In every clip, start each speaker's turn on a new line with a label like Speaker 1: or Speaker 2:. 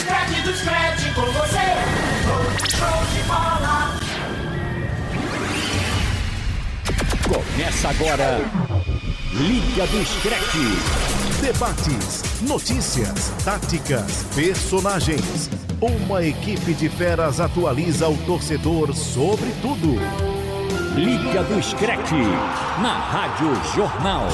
Speaker 1: Scratch do Scratch com você. Show de bola.
Speaker 2: Começa agora. Liga do Screte.
Speaker 3: Debates, notícias, táticas, personagens. Uma equipe de feras atualiza o torcedor sobre tudo.
Speaker 2: Liga do Screte. Na Rádio Jornal.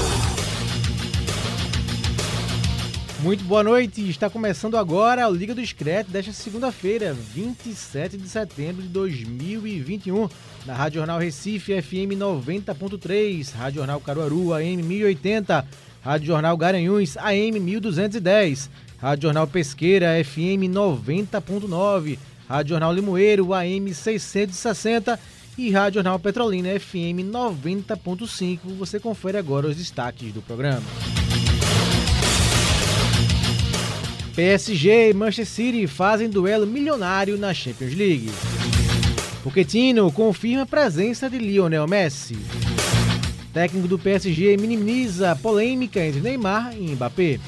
Speaker 4: Muito boa noite, está começando agora o Liga do Screte desta segunda-feira, 27 de setembro de 2021, na Rádio Jornal Recife FM 90.3, Rádio Jornal Caruaru AM 1080, Rádio Jornal Garanhuns AM 1210, Rádio Jornal Pesqueira FM 90.9, Rádio Jornal Limoeiro AM 660 e Rádio Jornal Petrolina FM 90.5. Você confere agora os destaques do programa. PSG e Manchester City fazem duelo milionário na Champions League. Pochettino confirma a presença de Lionel Messi. Técnico do PSG minimiza a polêmica entre Neymar e Mbappé.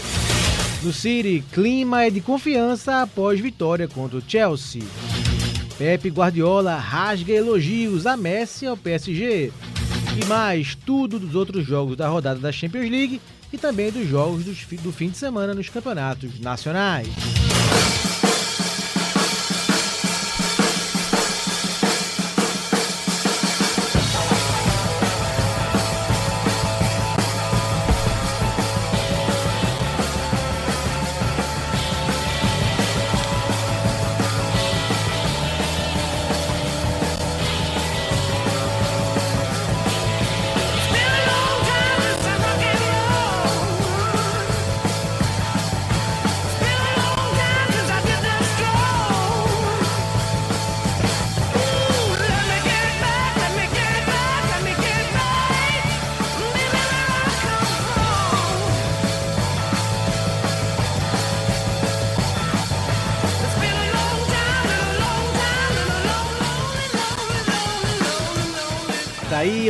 Speaker 4: No City, clima é de confiança após vitória contra o Chelsea. Pepe Guardiola rasga elogios a Messi ao PSG. E mais tudo dos outros jogos da rodada da Champions League e também dos jogos do fim de semana nos campeonatos nacionais.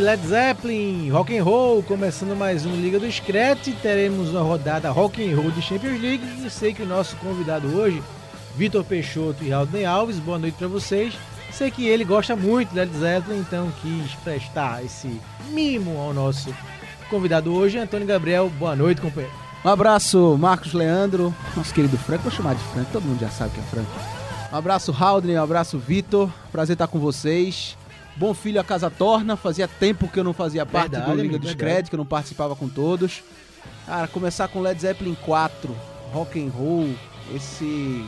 Speaker 4: Led Zeppelin, Rock and Roll, começando mais um Liga do Scratch, teremos uma rodada Rock and Roll de Champions League e sei que o nosso convidado hoje, Vitor Peixoto e Raul Alves, boa noite para vocês. Sei que ele gosta muito de Led Zeppelin, então quis prestar esse mimo ao nosso convidado hoje, Antônio Gabriel. Boa noite, companheiro.
Speaker 5: Um abraço, Marcos Leandro, nosso querido Franco, vou chamar de Franco, todo mundo já sabe que é Franco. Um abraço, Haldner, um abraço, Vitor, prazer estar com vocês. Bom Filho a Casa Torna, fazia tempo que eu não fazia parte verdade, do Liga dos Créditos, que eu não participava com todos. Cara, começar com Led Zeppelin 4, rock and roll, esse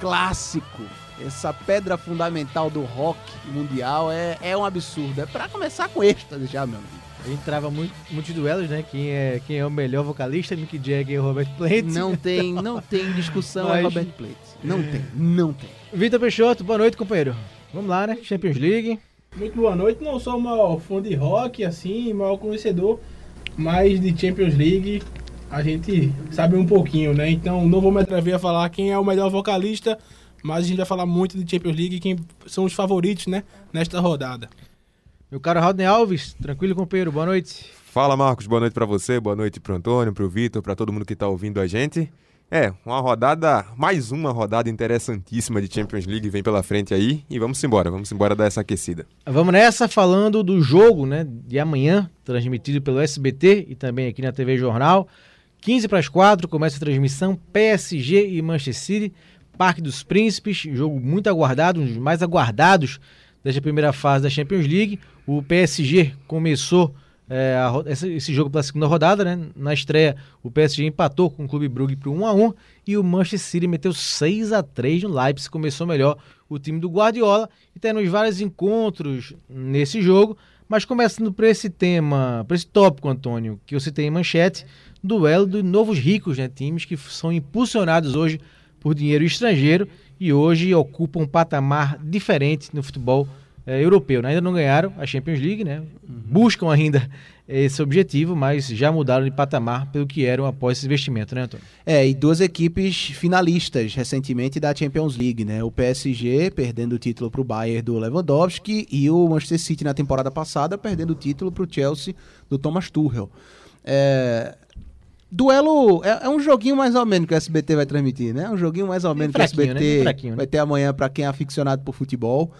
Speaker 5: clássico, essa pedra fundamental do rock mundial é, é um absurdo. É para começar com êxtase já, meu amigo.
Speaker 4: Entrava muito, muitos duelos, né? Quem é, quem é o melhor vocalista, Mick Jagger ou Robert Plant.
Speaker 5: Não tem, não tem discussão Mas... é Robert Plant. Não tem, não tem.
Speaker 4: Vitor Peixoto, boa noite, companheiro. Vamos lá, né? Champions League.
Speaker 6: Muito boa noite. Não sou o maior fã de rock, assim, maior conhecedor, mas de Champions League a gente sabe um pouquinho, né? Então não vou me atrever a falar quem é o melhor vocalista, mas a gente vai falar muito de Champions League e quem são os favoritos, né? Nesta rodada.
Speaker 4: Meu caro Rodney Alves, tranquilo, companheiro, boa noite.
Speaker 7: Fala, Marcos, boa noite para você, boa noite pro Antônio, pro Vitor, para todo mundo que tá ouvindo a gente. É, uma rodada, mais uma rodada interessantíssima de Champions League vem pela frente aí e vamos embora, vamos embora dar essa aquecida.
Speaker 4: Vamos nessa falando do jogo, né, de amanhã, transmitido pelo SBT e também aqui na TV Jornal. 15 para as 4 começa a transmissão PSG e Manchester City, Parque dos Príncipes, jogo muito aguardado, um dos mais aguardados desta primeira fase da Champions League. O PSG começou é, a, esse, esse, jogo pela segunda rodada, né? Na estreia, o PSG empatou com o Clube Brugge por 1 a 1 e o Manchester City meteu 6 a 3 no Leipzig, começou melhor o time do Guardiola e temos vários encontros nesse jogo, mas começando por esse tema, por esse tópico, Antônio, que você tem em manchete, duelo de novos ricos, né? Times que são impulsionados hoje por dinheiro estrangeiro e hoje ocupam um patamar diferente no futebol é, europeu. Né? Ainda não ganharam a Champions League, né? Uhum. buscam ainda esse objetivo, mas já mudaram de patamar pelo que eram após esse investimento, né, Antônio?
Speaker 5: É, e duas equipes finalistas recentemente da Champions League, né? O PSG perdendo o título para o Bayern do Lewandowski e o Manchester City na temporada passada perdendo o título para o Chelsea do Thomas Tuchel. É, Duelo é, é um joguinho mais ou menos que o SBT vai transmitir, né? Um joguinho mais ou menos que o
Speaker 4: né?
Speaker 5: SBT
Speaker 4: né?
Speaker 5: vai ter amanhã pra quem é aficionado por futebol.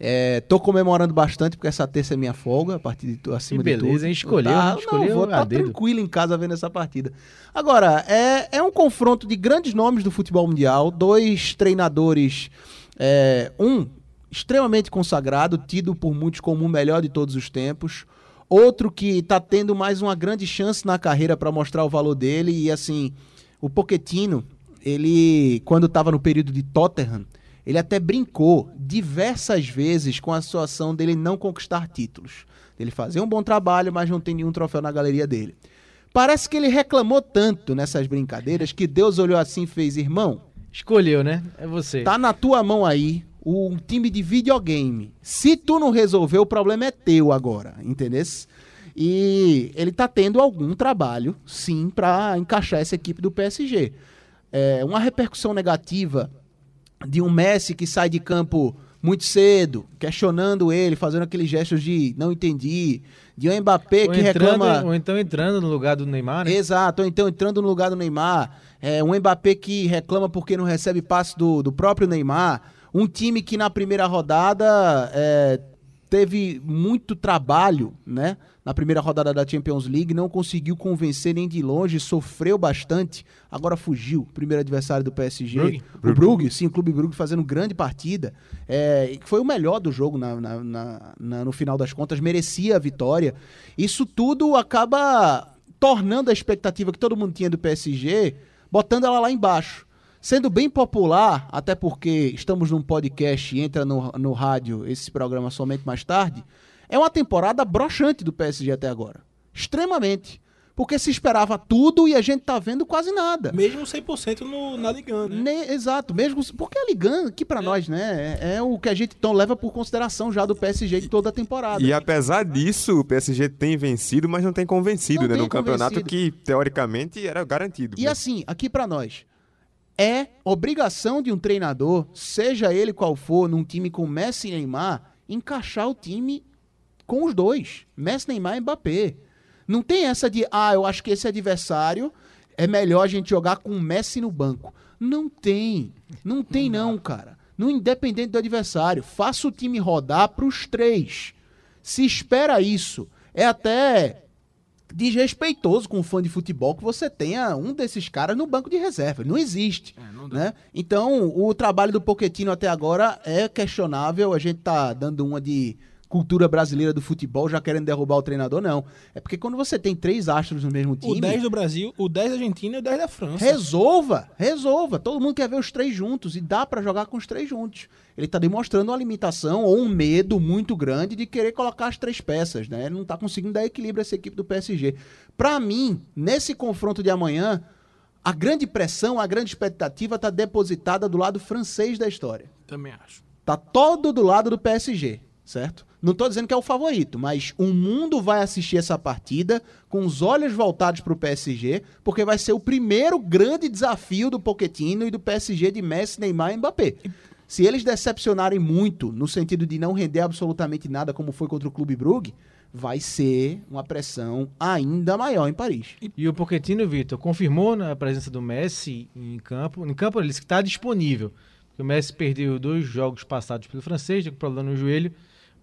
Speaker 5: É, tô comemorando bastante porque essa terça é minha folga, a partir de acima
Speaker 4: Que
Speaker 5: de tudo.
Speaker 4: beleza, hein? Escolheu,
Speaker 5: Tá,
Speaker 4: né? Escolheu
Speaker 5: não, vou
Speaker 4: a
Speaker 5: tá tranquilo em casa vendo essa partida. Agora, é, é um confronto de grandes nomes do futebol mundial, dois treinadores, é, um extremamente consagrado, tido por muitos como o melhor de todos os tempos, outro que tá tendo mais uma grande chance na carreira para mostrar o valor dele e assim, o Pochettino, ele quando estava no período de Tottenham, ele até brincou diversas vezes com a situação dele não conquistar títulos. Ele fazer um bom trabalho, mas não tem nenhum troféu na galeria dele. Parece que ele reclamou tanto nessas brincadeiras que Deus olhou assim e fez, irmão,
Speaker 4: Escolheu, né? É você.
Speaker 5: Tá na tua mão aí um time de videogame. Se tu não resolver, o problema é teu agora, entendeu? E ele tá tendo algum trabalho, sim, pra encaixar essa equipe do PSG. É, uma repercussão negativa de um Messi que sai de campo muito cedo, questionando ele, fazendo aqueles gestos de não entendi, de um Mbappé
Speaker 4: ou,
Speaker 5: que
Speaker 4: entrando,
Speaker 5: reclama...
Speaker 4: ou então entrando no lugar do Neymar, né?
Speaker 5: Exato, ou então entrando no lugar do Neymar. É, um Mbappé que reclama porque não recebe passe do, do próprio Neymar. Um time que na primeira rodada é, teve muito trabalho, né? Na primeira rodada da Champions League, não conseguiu convencer nem de longe, sofreu bastante. Agora fugiu, primeiro adversário do PSG.
Speaker 4: Brugge.
Speaker 5: O Brugge, sim, o Clube Brugge fazendo grande partida. É, foi o melhor do jogo na- na- na- na- no final das contas, merecia a vitória. Isso tudo acaba tornando a expectativa que todo mundo tinha do PSG, botando ela lá embaixo. Sendo bem popular, até porque estamos num podcast e entra no, no rádio esse programa somente mais tarde, é uma temporada broxante do PSG até agora. Extremamente. Porque se esperava tudo e a gente tá vendo quase nada.
Speaker 6: Mesmo 100% no, na Ligan, né?
Speaker 5: Ne- exato, mesmo porque a Ligan, aqui pra nós, né, é, é o que a gente então leva por consideração já do PSG de toda a temporada.
Speaker 7: E apesar disso, o PSG tem vencido, mas não tem convencido,
Speaker 5: Não
Speaker 7: né?
Speaker 5: tem
Speaker 7: Num campeonato que, teoricamente, era garantido.
Speaker 5: E
Speaker 7: né?
Speaker 5: assim, aqui pra nós, é obrigação de um treinador, seja ele qual for, num time com Messi e Neymar, encaixar o time com os dois, Messi, Neymar e Mbappé. Não tem essa de, ah, eu acho que esse adversário é melhor a gente jogar com o Messi no banco. Não tem. Não tem não, cara. No independente do adversário, faça o time rodar pros três. Se espera isso, é até desrespeitoso com um fã de futebol que você tenha um desses caras no banco de reserva. Não existe. né? Então, o trabalho do Poquetino até agora é questionável. A gente tá dando uma de cultura brasileira do futebol, já querendo derrubar o treinador, não. É porque quando você tem três astros no mesmo
Speaker 6: O
Speaker 5: time.
Speaker 6: 10 do Brasil, o 10 da Argentina e o 10 da França.
Speaker 5: Resolva, resolva. Todo mundo quer ver os três juntos e dá pra jogar com os três juntos. Ele tá demonstrando uma limitação ou um medo muito grande de querer colocar as três peças, né? Ele não tá conseguindo dar equilíbrio a essa equipe do PSG. Pra mim, nesse confronto de amanhã, a grande pressão, a grande expectativa tá depositada do lado francês da história.
Speaker 6: Também acho.
Speaker 5: Tá todo do lado do PSG, certo? Não tô dizendo que é o favorito, mas o mundo vai assistir essa partida com os olhos voltados pro PSG, porque vai ser o primeiro grande desafio do Pochettino e do PSG de Messi, Neymar e Mbappé. Se eles decepcionarem muito, no sentido de não render absolutamente nada, como foi contra o Clube Brugge, vai ser uma pressão ainda maior em Paris.
Speaker 4: E o Pochettino, Vitor, confirmou na presença do Messi em campo. Em campo, ele disse que está disponível. O Messi perdeu dois jogos passados pelo francês, com problema no joelho.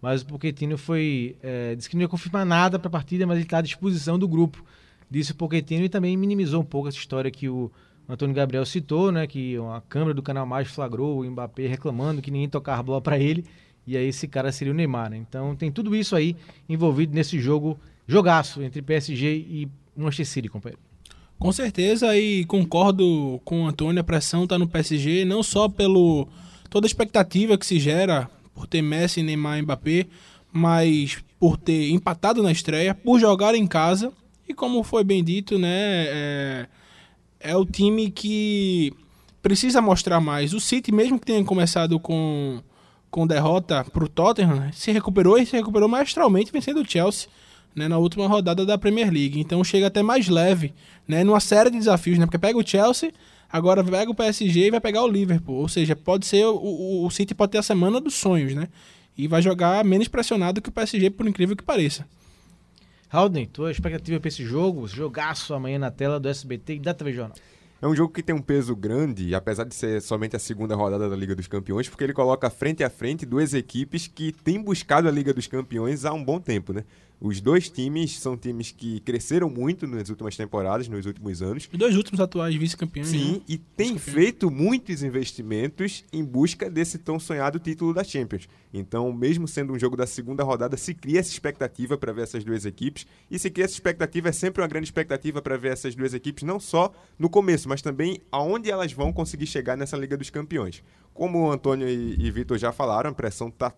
Speaker 4: Mas o Pochettino foi, é, disse que não ia confirmar nada para a partida, mas ele está à disposição do grupo. Disse o Pochettino e também minimizou um pouco essa história que o Antônio Gabriel citou, né? Que a câmera do Canal Mais flagrou o Mbappé reclamando que ninguém tocava a bola para ele. E aí esse cara seria o Neymar, né? Então tem tudo isso aí envolvido nesse jogo, jogaço entre PSG e Manchester City, companheiro.
Speaker 6: Com certeza, e concordo com o Antônio, a pressão tá no PSG, não só pelo toda a expectativa que se gera por ter Messi, Neymar e Mbappé, mas por ter empatado na estreia, por jogar em casa, e como foi bem dito, né, é, é o time que precisa mostrar mais. O City, mesmo que tenha começado com, com derrota pro Tottenham, se recuperou e se recuperou maestralmente vencendo o Chelsea né, na última rodada da Premier League. Então chega até mais leve, né, numa série de desafios, né, porque pega o Chelsea, agora pega o PSG e vai pegar o Liverpool. Ou seja, pode ser o, o, o City pode ter a semana dos sonhos, né? E vai jogar menos pressionado que o PSG, por incrível que pareça.
Speaker 4: Haldane, tua expectativa para esse jogo, jogaço amanhã na tela do SBT e da TV Jornal.
Speaker 7: É um jogo que tem um peso grande, apesar de ser somente a segunda rodada da Liga dos Campeões, porque ele coloca frente a frente duas equipes que têm buscado a Liga dos Campeões há um bom tempo, né? Os dois times são times que cresceram muito nas últimas temporadas, nos últimos anos.
Speaker 6: Os dois últimos atuais vice-campeões.
Speaker 7: Sim,
Speaker 6: né?
Speaker 7: e tem feito muitos investimentos em busca desse tão sonhado título da Champions. Então, mesmo sendo um jogo da segunda rodada, se cria essa expectativa para ver essas duas equipes. E se cria essa expectativa, é sempre uma grande expectativa para ver essas duas equipes, não só no começo, mas também aonde elas vão conseguir chegar nessa Liga dos Campeões. Como o Antônio e, e Vitor já falaram, a pressão está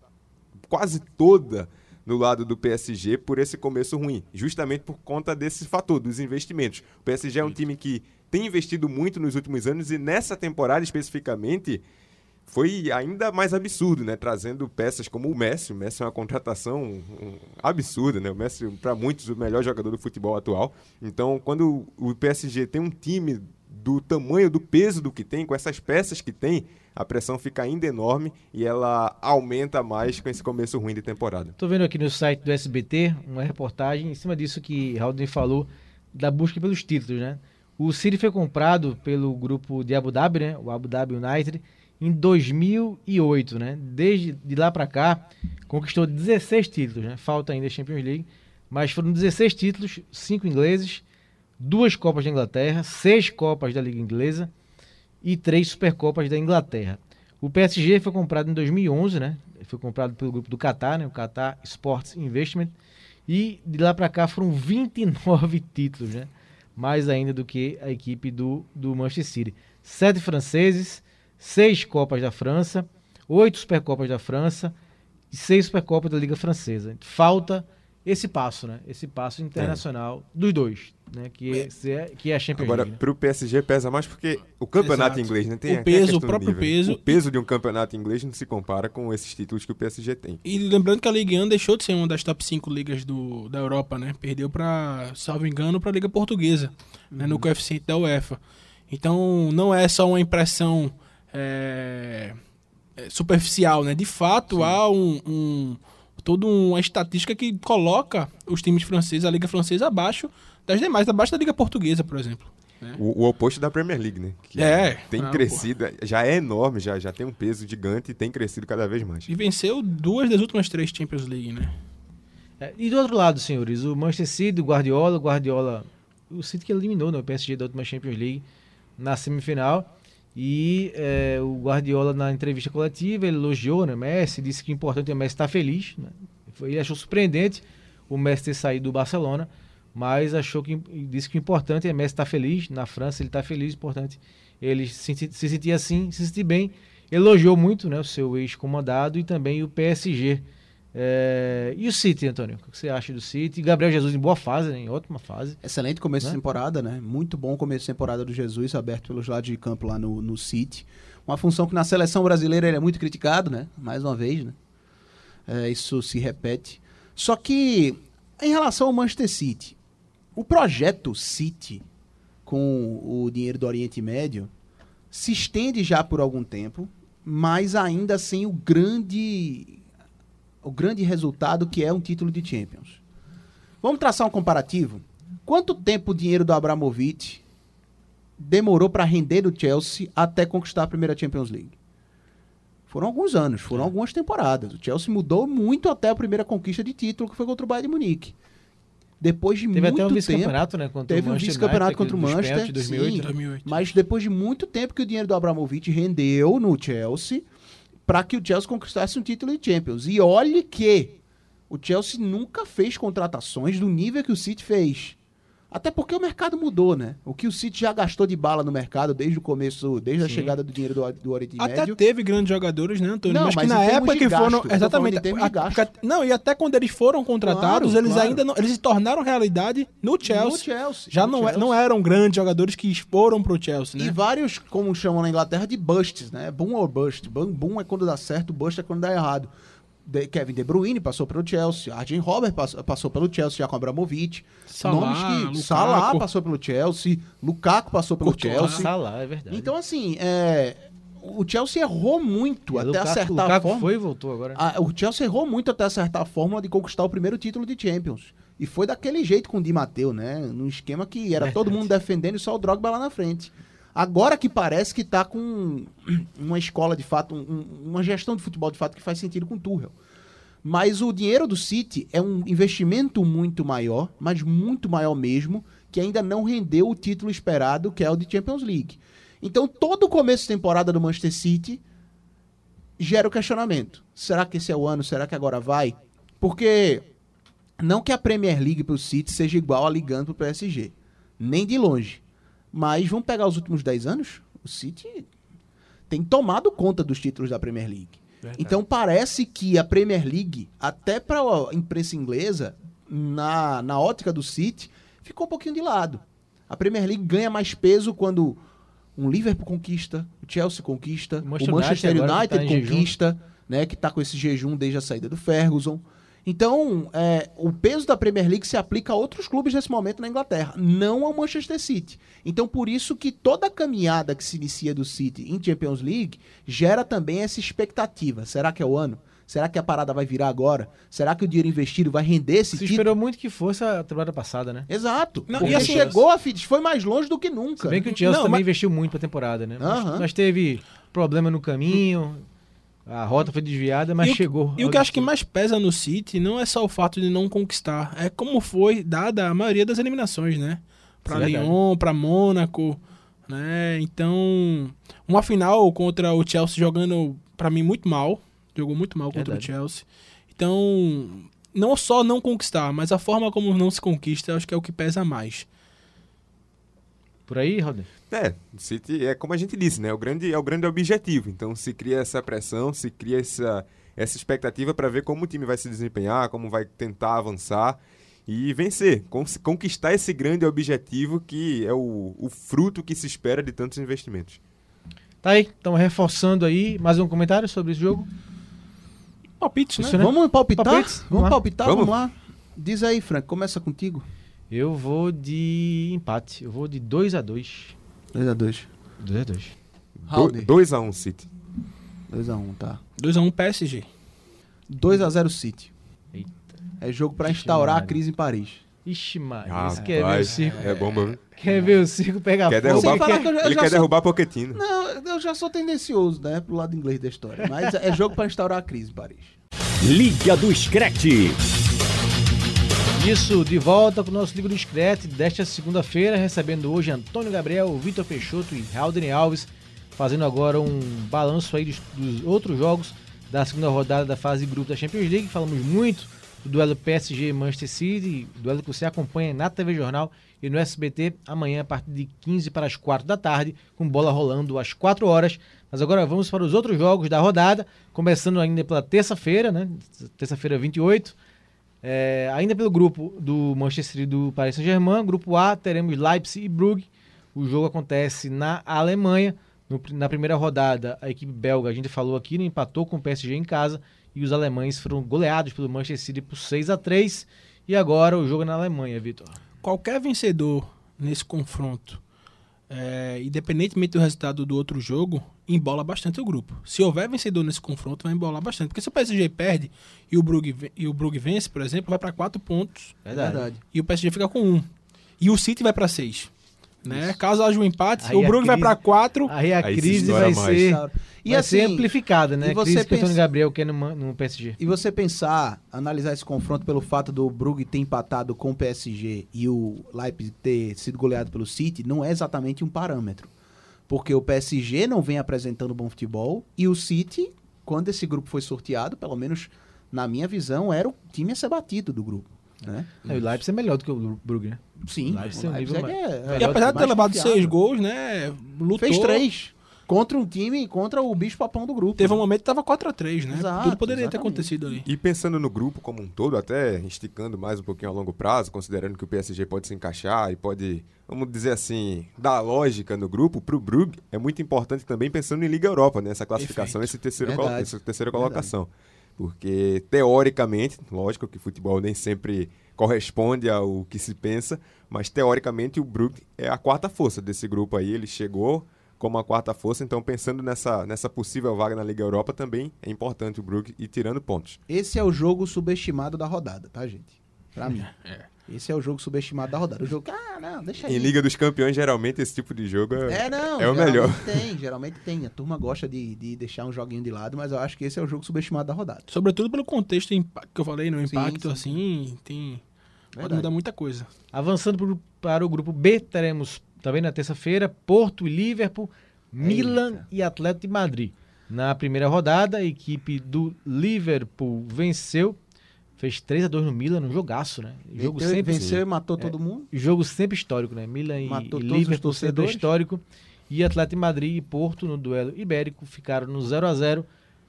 Speaker 7: quase toda no lado do PSG por esse começo ruim, justamente por conta desse fator dos investimentos. O PSG é um time que tem investido muito nos últimos anos e nessa temporada especificamente foi ainda mais absurdo, né? Trazendo peças como o Messi. O Messi é uma contratação absurda, né? O Messi, para muitos, o melhor jogador do futebol atual. Então, quando o PSG tem um time do tamanho, do peso do que tem, com essas peças que tem, a pressão fica ainda enorme e ela aumenta mais com esse começo ruim de temporada.
Speaker 4: Tô vendo aqui no site do SBT uma reportagem em cima disso que Haldane falou da busca pelos títulos, né? O City foi comprado pelo grupo de Abu Dhabi, né? O Abu Dhabi United em 2008, né? Desde de lá para cá conquistou 16 títulos, né? Falta ainda a Champions League, mas foram 16 títulos, cinco ingleses, duas Copas da Inglaterra, seis Copas da Liga Inglesa e três Supercopas da Inglaterra. O PSG foi comprado em 2011, né? Foi comprado pelo grupo do Qatar, né? O Qatar Sports Investment. E de lá para cá foram 29 títulos, né? Mais ainda do que a equipe do, do Manchester City. Sete franceses, seis Copas da França, oito Supercopas da França e seis Supercopas da Liga Francesa. Falta esse passo, né? Esse passo internacional dos dois, né? Que é, que é a Champions
Speaker 7: Agora,
Speaker 4: né?
Speaker 7: pro PSG pesa mais porque o campeonato
Speaker 6: Exato.
Speaker 7: inglês, né? Tem
Speaker 6: O peso, o próprio peso.
Speaker 7: O peso de um campeonato inglês não se compara com esses títulos que o PSG tem.
Speaker 6: E lembrando que a Ligue 1 deixou de ser uma das top 5 ligas do, da Europa, né? Perdeu para, salvo engano, para a Liga Portuguesa, né? no coeficiente da UEFA. Então, não é só uma impressão é, é, superficial, né? De fato, há um, um toda uma estatística que coloca os times franceses, a Liga Francesa, abaixo das demais, abaixo da Liga Portuguesa, por exemplo.
Speaker 7: O, o oposto da Premier League, né? Que
Speaker 6: É.
Speaker 7: Tem
Speaker 6: Ah,
Speaker 7: crescido, já é enorme, já, já tem um peso gigante e tem crescido cada vez mais.
Speaker 6: E venceu duas das últimas três Champions League, né?
Speaker 4: É, e do outro lado, senhores, o Manchester City, o Guardiola, o Guardiola, o City que eliminou né, o PSG da última Champions League na semifinal. E é, o Guardiola, na entrevista coletiva, ele elogiou né, Messi, disse que o importante é o Messi estar feliz. Né? Ele achou surpreendente o Messi ter saído do Barcelona, mas achou que disse que o importante é Messi estar feliz. Na França ele está feliz, importante ele se, se sentir assim, se sentir bem. Elogiou muito né, o seu ex-comandado e também o PSG. É, e o City, Antônio? O que você acha do City? Gabriel Jesus em boa fase, né, em ótima fase.
Speaker 5: Excelente começo
Speaker 4: Né?
Speaker 5: de temporada, né? Muito bom começo de temporada do Jesus, aberto pelos lados de campo lá no, no City. Uma função que na seleção brasileira ele é muito criticado, né? Mais uma vez, né? É, isso se repete. Só que, em relação ao Manchester City, o projeto City, com o dinheiro do Oriente Médio, se estende já por algum tempo, mas ainda sem o grande, o grande resultado que é um título de Champions. Vamos traçar um comparativo? Quanto tempo o dinheiro do Abramovich demorou para render do Chelsea até conquistar a primeira Champions League? Foram alguns anos, foram algumas temporadas. O Chelsea mudou muito até a primeira conquista de título, que foi contra o Bayern de Munique. Depois de
Speaker 4: Teve
Speaker 5: muito
Speaker 4: até um
Speaker 5: tempo,
Speaker 4: vice-campeonato, né? Contra
Speaker 5: Teve
Speaker 4: o
Speaker 5: um vice-campeonato contra o Manchester,
Speaker 4: pênaltis de 2008,
Speaker 5: sim.
Speaker 4: né?
Speaker 6: 2008.
Speaker 5: mas depois de muito tempo que o dinheiro do Abramovich rendeu no Chelsea para que o Chelsea conquistasse um título de Champions. E olhe que o Chelsea nunca fez contratações do nível que o City fez. Até porque o mercado mudou, né? O que o City já gastou de bala no mercado desde o começo, desde a
Speaker 4: Sim.
Speaker 5: chegada do dinheiro do, do Oriente
Speaker 6: Até
Speaker 5: Médio.
Speaker 6: teve grandes jogadores, né, Antônio?
Speaker 5: Não,
Speaker 6: mas que
Speaker 5: mas
Speaker 6: na época que
Speaker 5: gasto,
Speaker 6: foram. Exatamente. a- porque- não, e até quando eles foram contratados,
Speaker 5: Claro,
Speaker 6: eles
Speaker 5: claro.
Speaker 6: ainda não. Eles se tornaram realidade no Chelsea.
Speaker 5: No Chelsea.
Speaker 6: Já
Speaker 5: no
Speaker 6: não, é-
Speaker 5: Chelsea.
Speaker 6: não eram grandes jogadores que foram pro Chelsea,
Speaker 5: E
Speaker 6: né?
Speaker 5: vários, como chamam na Inglaterra, de busts, né? Boom or bust. Boom, boom é quando dá certo, bust é quando dá errado. De- Kevin De Bruyne passou pelo Chelsea, Arjen Robert passou, passou pelo Chelsea já com Abramovich.
Speaker 6: Salah,
Speaker 5: Nomes que
Speaker 6: Lukaku.
Speaker 5: Salah passou pelo Chelsea, Lukaku passou pelo. Chelsea.
Speaker 4: Salah, é verdade.
Speaker 5: Então assim, é, o Chelsea errou muito
Speaker 4: E
Speaker 5: até
Speaker 4: Lukaku-
Speaker 5: acertar a
Speaker 4: Lukaku
Speaker 5: forma.
Speaker 4: foi e voltou agora.
Speaker 5: Ah, o Chelsea errou muito até acertar a fórmula de conquistar o primeiro título de Champions. E foi daquele jeito com o Di Matteo, né? Num esquema que era todo mundo defendendo e só o Drogba lá na frente. Agora que parece que tá com uma escola de fato, um- um- uma gestão de futebol de fato que faz sentido com o Tuchel. Mas o dinheiro do City é um investimento muito maior, mas muito maior mesmo, que ainda não rendeu o título esperado, que é o de Champions League. Então, todo o começo de temporada do Manchester City gera o questionamento. Será que esse é o ano? Será que agora vai? Porque não que a Premier League pro City seja igual a ligando pro PSG. Nem de longe. Mas vamos pegar os últimos 10 anos? O City tem tomado conta dos títulos da Premier League. Então parece que a Premier League, até para a imprensa inglesa, na, na ótica do City, ficou um pouquinho de lado. A Premier League ganha mais peso quando um Liverpool conquista, o Chelsea conquista,
Speaker 4: O Manchester
Speaker 5: o Manchester
Speaker 4: United que
Speaker 5: United
Speaker 4: tá jejum.
Speaker 5: conquista, né, que está com esse jejum desde a saída do Ferguson. Então, é, o peso da Premier League se aplica a outros clubes nesse momento na Inglaterra, não ao Manchester City. Então, por isso que toda a caminhada que se inicia do City em Champions League gera também essa expectativa. Será que é o ano? Será que a parada vai virar agora? Será que o dinheiro investido vai render esse
Speaker 4: Se
Speaker 5: título?
Speaker 4: esperou muito que fosse a temporada passada, né?
Speaker 5: Exato.
Speaker 6: Não,
Speaker 5: porque
Speaker 6: e assim,
Speaker 5: chegou a Fitch, foi mais longe do que nunca.
Speaker 4: Se bem que o Chelsea
Speaker 6: Não,
Speaker 4: também
Speaker 6: mas-
Speaker 4: investiu muito pra temporada, né? Mas, mas teve problema no caminho, a rota foi desviada, mas
Speaker 6: E o-
Speaker 4: chegou.
Speaker 6: E o que eu acho que mais pesa no City não é só o fato de não conquistar, é como foi dada a maioria das eliminações, né? Pra
Speaker 4: Isso é.
Speaker 6: Lyon, pra Mônaco, né? Então, uma final contra o Chelsea jogando, pra mim, muito mal. Jogou muito mal contra
Speaker 4: Verdade.
Speaker 6: o Chelsea. Então, não só não conquistar, mas a forma como não se conquista, eu acho que é o que pesa mais.
Speaker 4: Por aí, Roder?
Speaker 7: É, City é como a gente disse, né? O grande, é o grande objetivo. Então se cria essa pressão, se cria essa, essa expectativa para ver como o time vai se desempenhar, como vai tentar avançar e vencer, con- conquistar esse grande objetivo que é o, o fruto que se espera de tantos investimentos.
Speaker 4: Tá aí, estamos reforçando aí. Mais um comentário sobre esse jogo?
Speaker 6: Palpites, né?
Speaker 4: Isso, né?
Speaker 5: Vamos palpitar?
Speaker 4: Palpites?
Speaker 5: Vamos
Speaker 4: Vamos
Speaker 5: palpitar?
Speaker 7: Vamos.
Speaker 5: Vamos lá. Diz aí, Frank, começa contigo.
Speaker 4: Eu vou de empate. Eu vou de 2x2.
Speaker 5: 2x2.
Speaker 4: 2x2.
Speaker 5: Howdy.
Speaker 7: 2x1 City.
Speaker 5: 2x1, tá.
Speaker 6: 2x1 PSG.
Speaker 5: 2x0 City.
Speaker 4: Eita.
Speaker 5: É jogo pra
Speaker 4: Ixi,
Speaker 5: instaurar a
Speaker 4: Maria.
Speaker 5: crise em Paris.
Speaker 4: Ixi, Maria.
Speaker 7: Rapaz,
Speaker 4: Esse quer ver o circo.
Speaker 7: é bomba, viu?
Speaker 4: Quer ver o circo pegar
Speaker 7: Quer
Speaker 4: fogo?
Speaker 7: derrubar,
Speaker 5: Sem falar que eu já- eu
Speaker 7: ele quer
Speaker 5: sou-
Speaker 7: derrubar Pochettino.
Speaker 5: Não, eu já sou tendencioso, né, pro lado inglês da história. Mas é jogo pra instaurar a crise em Paris.
Speaker 2: Liga do Screte.
Speaker 4: Isso, de volta com o nosso Liga do Screte desta segunda-feira, recebendo hoje Antônio Gabriel, Vitor Peixoto e Haldane Alves, fazendo agora um balanço aí dos, dos outros jogos da segunda rodada da fase de grupo da Champions League. Falamos muito do duelo PSG Manchester City, duelo que você acompanha na TV Jornal e no SBT amanhã a partir de 15 para as 4 da tarde, com bola rolando às 4 horas. Mas agora vamos para os outros jogos da rodada, começando ainda pela terça-feira, né? Terça-feira 28. É, ainda pelo grupo do Manchester e do Paris Saint-Germain, grupo A, teremos Leipzig e Brugge. O jogo acontece na Alemanha. No- na primeira rodada, a equipe belga, a gente falou aqui, né, empatou com o PSG em casa e os alemães foram goleados pelo Manchester City por 6 a 3 E agora o jogo é na Alemanha, Vitor.
Speaker 6: qualquer vencedor nesse confronto, é, independentemente do resultado do outro jogo, embola bastante o grupo. Se houver vencedor nesse confronto, vai embolar bastante. Porque se o PSG perde e o Brugge, e o Brugge vence, por exemplo, vai para quatro pontos e o PSG fica com um. E o City vai para seis. Né? Caso haja um empate,
Speaker 4: Aí
Speaker 6: o Brugge vai
Speaker 4: crise-
Speaker 6: para quatro.
Speaker 4: Aí a
Speaker 7: Aí se
Speaker 4: crise vai
Speaker 7: mais.
Speaker 4: ser,
Speaker 5: E
Speaker 4: vai
Speaker 5: assim,
Speaker 4: ser amplificada, né?
Speaker 5: e você
Speaker 4: crise que
Speaker 5: pensa-
Speaker 4: Gabriel quer no, Man- no PSG.
Speaker 5: E você pensar, analisar esse confronto pelo fato do Brugge ter empatado com o PSG e o Leipzig ter sido goleado pelo City, não é exatamente um parâmetro. Porque o PSG não vem apresentando bom futebol e o City, quando esse grupo foi sorteado, pelo menos na minha visão, era o time a ser batido do grupo. Né?
Speaker 4: Aí o Leipzig é melhor do que o Brugge, né?
Speaker 5: Sim,
Speaker 4: Leipzig
Speaker 5: o
Speaker 4: é um nível
Speaker 5: Leipzig é, é
Speaker 6: E apesar de ter levado
Speaker 5: confiável.
Speaker 6: seis gols, né? Lutou.
Speaker 5: Fez três. Contra um time, contra o bicho papão do grupo.
Speaker 6: Teve um momento que tava 4x3, né?
Speaker 5: Exato,
Speaker 6: Tudo poderia ter
Speaker 5: exatamente.
Speaker 6: acontecido ali.
Speaker 7: E pensando no grupo como um todo, até esticando mais um pouquinho a longo prazo, considerando que o PSG pode se encaixar e pode, vamos dizer assim, dar lógica no grupo, pro Brugge é muito importante também pensando em Liga Europa, nessa classificação, esse terceiro
Speaker 5: Verdade.
Speaker 7: essa terceira colocação. Porque, teoricamente, lógico que futebol nem sempre corresponde ao que se pensa, mas teoricamente o Brugge é a quarta força desse grupo aí, ele chegou como a quarta força, então pensando nessa, nessa possível vaga na Liga Europa também é importante o Brugge ir tirando pontos.
Speaker 5: Esse é o jogo subestimado da rodada, tá, gente? Pra mim. Esse é o jogo subestimado da rodada. O jogo ah, não, deixa aí.
Speaker 7: Em Liga dos Campeões, geralmente, esse tipo de jogo é,
Speaker 5: É, não.
Speaker 7: é o melhor.
Speaker 5: Tem, geralmente tem. A turma gosta de, de deixar um joguinho de lado, mas eu acho que esse é o jogo subestimado da rodada.
Speaker 6: Sobretudo pelo contexto que eu falei, no
Speaker 5: Sim,
Speaker 6: impacto,
Speaker 5: sim,
Speaker 6: assim, tem. Pode
Speaker 5: Verdade.
Speaker 6: mudar muita coisa.
Speaker 4: Avançando pro- para o grupo B, teremos também na terça-feira Porto e Liverpool, Milan e Atlético de Madrid. Na primeira rodada, a equipe do Liverpool venceu, fez 3 a 2 no Milan, num jogaço, né? Jogo
Speaker 5: Venceu-
Speaker 4: sempre,
Speaker 5: venceu e matou todo mundo.
Speaker 4: jogo sempre histórico, né? Milan e,
Speaker 5: Matou
Speaker 4: e Liverpool sempre
Speaker 5: torcedores.
Speaker 4: histórico. E Atlético de Madrid e Porto no duelo ibérico ficaram no 0 a 0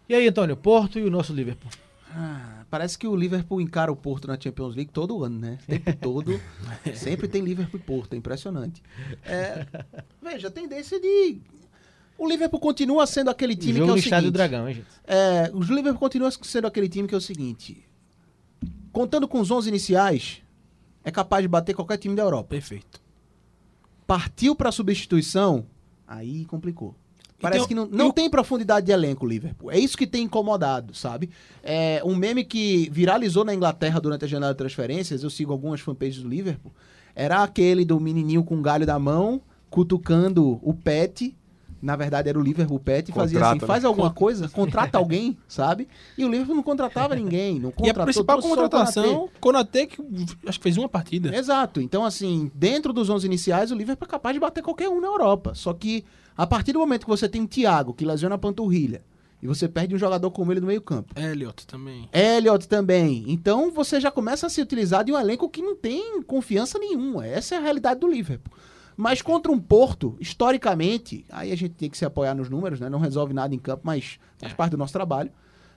Speaker 4: E aí, Antônio, Porto e o nosso Liverpool.
Speaker 5: Ah, parece que o Liverpool encara o Porto na Champions League todo ano, né? O tempo todo. sempre tem Liverpool e Porto, é impressionante. É, veja, a tendência de. O Liverpool continua sendo aquele time que é o seguinte.
Speaker 4: do Dragão, hein, gente?
Speaker 5: É, o Liverpool continua sendo aquele time que é o seguinte. Contando com os 11 iniciais, é capaz de bater qualquer time da Europa.
Speaker 6: Perfeito.
Speaker 5: Partiu pra substituição, aí complicou. Parece
Speaker 6: tem-
Speaker 5: que não, não
Speaker 6: o-
Speaker 5: tem profundidade de elenco o Liverpool. É isso que tem incomodado, sabe? É um meme que viralizou na Inglaterra durante a janela de transferências, eu sigo algumas fanpages do Liverpool, era aquele do menininho com o galho da mão, cutucando o pet, na verdade era o Liverpool pet, e fazia assim,
Speaker 7: né?
Speaker 5: faz alguma coisa, contrata alguém, sabe? E o Liverpool não contratava ninguém, não
Speaker 6: E a
Speaker 5: contratou
Speaker 6: principal contratação, Konaté, que acho que fez uma partida.
Speaker 5: Exato. Então, assim, dentro dos 11 iniciais, o Liverpool é capaz de bater qualquer um na Europa. Só que, a partir do momento que você tem um Thiago, que lesiona a panturrilha, e você perde um jogador como ele no meio campo,
Speaker 6: Elliot também.
Speaker 5: Elliot também, então você já começa a se utilizar de um elenco que não tem confiança nenhuma. Essa é a realidade do Liverpool. Mas contra um Porto, historicamente, aí a gente tem que se apoiar nos números, né? Não resolve nada em campo, mas faz
Speaker 6: É.
Speaker 5: parte do nosso trabalho.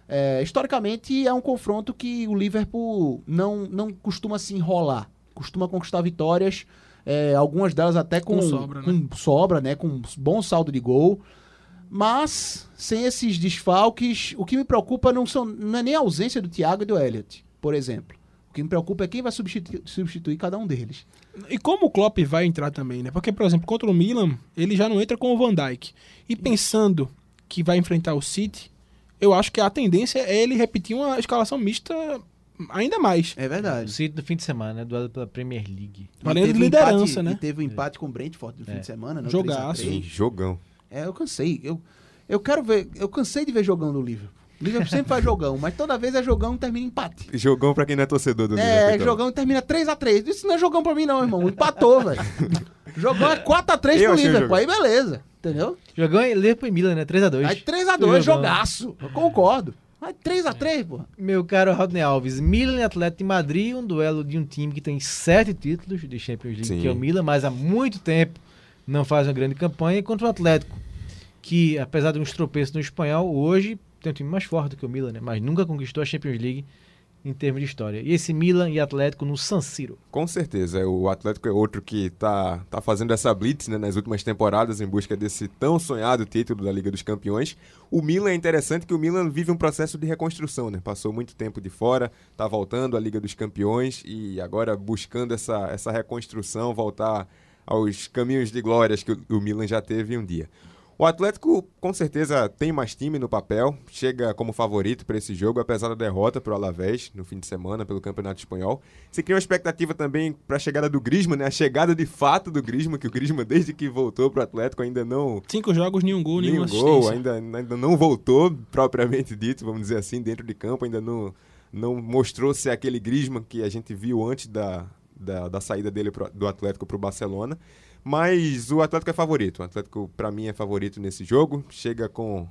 Speaker 5: É, historicamente, é um confronto que o Liverpool não, não costuma se enrolar. Costuma conquistar vitórias, é, algumas delas até com,
Speaker 6: Com sobra, né?
Speaker 5: com sobra, né? Com bom saldo de gol. Mas, sem esses desfalques, o que me preocupa não, são, não é nem a ausência do Thiago e do Elliot, por exemplo. O que me preocupa é quem vai substituir, substituir cada um deles.
Speaker 6: E como o Klopp vai entrar também, né? Porque, por exemplo, contra o Milan, ele já não entra com o Van Dijk. E pensando que vai enfrentar o City, eu acho que a tendência é ele repetir uma escalação mista ainda mais.
Speaker 5: É
Speaker 4: O
Speaker 5: verdade.
Speaker 4: City do fim de semana, né? Duelo pela Premier League.
Speaker 6: Valendo de
Speaker 5: teve um
Speaker 6: liderança,
Speaker 5: empate-
Speaker 6: né?
Speaker 5: E teve um empate com o Brentford no fim de semana, né? O
Speaker 6: Jogaço.
Speaker 5: 3 a 3.
Speaker 7: Sim, jogão.
Speaker 5: É, eu cansei. Eu, eu quero ver. Eu cansei de ver jogão do Liverpool. O Liverpool sempre faz jogão, mas toda vez é jogão e termina em empate.
Speaker 7: Jogão pra quem não é torcedor do
Speaker 5: É,
Speaker 7: Liverpool. então.
Speaker 5: jogão e termina 3x3. Isso não é jogão pra mim, não, irmão. Empatou, velho. Jogão é 4x3
Speaker 7: Eu
Speaker 5: pro Liverpool. Aí beleza. Entendeu?
Speaker 4: Jogão é Liverpool e Milan, né? 3x2.
Speaker 5: Aí 3x2, jogaço. Eu concordo. Aí 3x3, pô.
Speaker 4: Meu caro Rodney Alves, Milan e Atlético de Madrid, um duelo de um time que tem sete títulos de Champions League,
Speaker 7: Sim.
Speaker 4: que é o Milan, mas há muito tempo não faz uma grande campanha, contra o Atlético, que apesar de uns tropeços no espanhol, hoje tem um time mais forte do que o Milan, né? mas nunca conquistou a Champions League em termos de história. E esse Milan e Atlético no San Siro.
Speaker 7: Com certeza, o Atlético é outro que tá, tá fazendo essa blitz né, nas últimas temporadas em busca desse tão sonhado título da Liga dos Campeões. O Milan é interessante que o Milan vive um processo de reconstrução, né? Passou muito tempo de fora, tá voltando à Liga dos Campeões e agora buscando essa, essa reconstrução, voltar aos caminhos de glórias que o Milan já teve um dia. O Atlético com certeza tem mais time no papel, chega como favorito para esse jogo, apesar da derrota para o Alavés no fim de semana pelo Campeonato Espanhol. Se cria uma expectativa também para a chegada do Griezmann, né? A chegada de fato do Griezmann, que o Griezmann desde que voltou para o Atlético ainda não
Speaker 6: Cinco jogos, nenhum gol,
Speaker 7: nenhum
Speaker 6: nenhuma
Speaker 7: gol, ainda, ainda não voltou propriamente dito, vamos dizer assim, dentro de campo, ainda não, não mostrou ser aquele Griezmann que a gente viu antes da, da, da saída dele pro- do Atlético para o Barcelona. Mas o Atlético é favorito. O Atlético, para mim, é favorito nesse jogo. Chega com,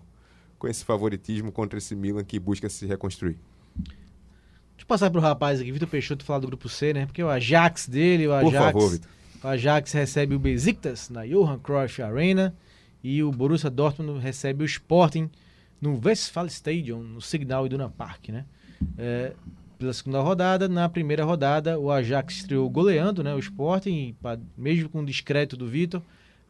Speaker 7: com esse favoritismo contra esse Milan que busca se reconstruir.
Speaker 4: Deixa eu passar pro rapaz aqui, Vitor Peixoto, falar do grupo C, né? Porque o Ajax dele, o
Speaker 7: Por
Speaker 4: Ajax.
Speaker 7: favor, Vitor.
Speaker 4: O Ajax recebe o Besiktas na Johan Cruyff Arena e o Borussia Dortmund recebe o Sporting no Westfalenstadion, no Signal Iduna Park, né? É, pela segunda rodada, na primeira rodada, o Ajax estreou goleando, né? O Sporting, mesmo com o do Vitor,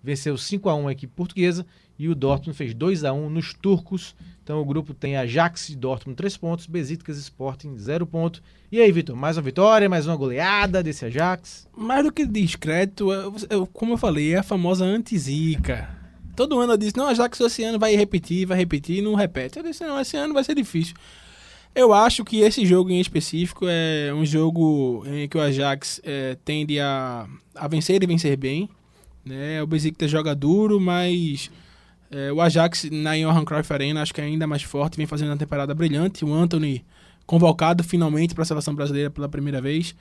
Speaker 4: venceu 5 a 1 a equipe portuguesa e o Dortmund fez 2 a 1 nos turcos. Então o grupo tem Ajax e Dortmund 3 pontos, Besiktas e Sporting 0 ponto. E aí, Vitor, mais uma vitória, mais uma goleada desse Ajax?
Speaker 6: Mais do que discreto, eu- como eu falei, é a famosa anti-zica. Todo ano eu disse, não, Ajax esse ano vai repetir, vai repetir, não repete. Eu disse, não, esse ano vai ser difícil. Eu acho que esse jogo em específico é um jogo em que o Ajax é, tende a, a vencer e vencer bem. Né? O Besiktas joga duro, mas é, o Ajax na Johan Cruyff Arena acho que é ainda mais forte, vem fazendo uma temporada brilhante. O Anthony convocado finalmente para a seleção brasileira pela primeira vez.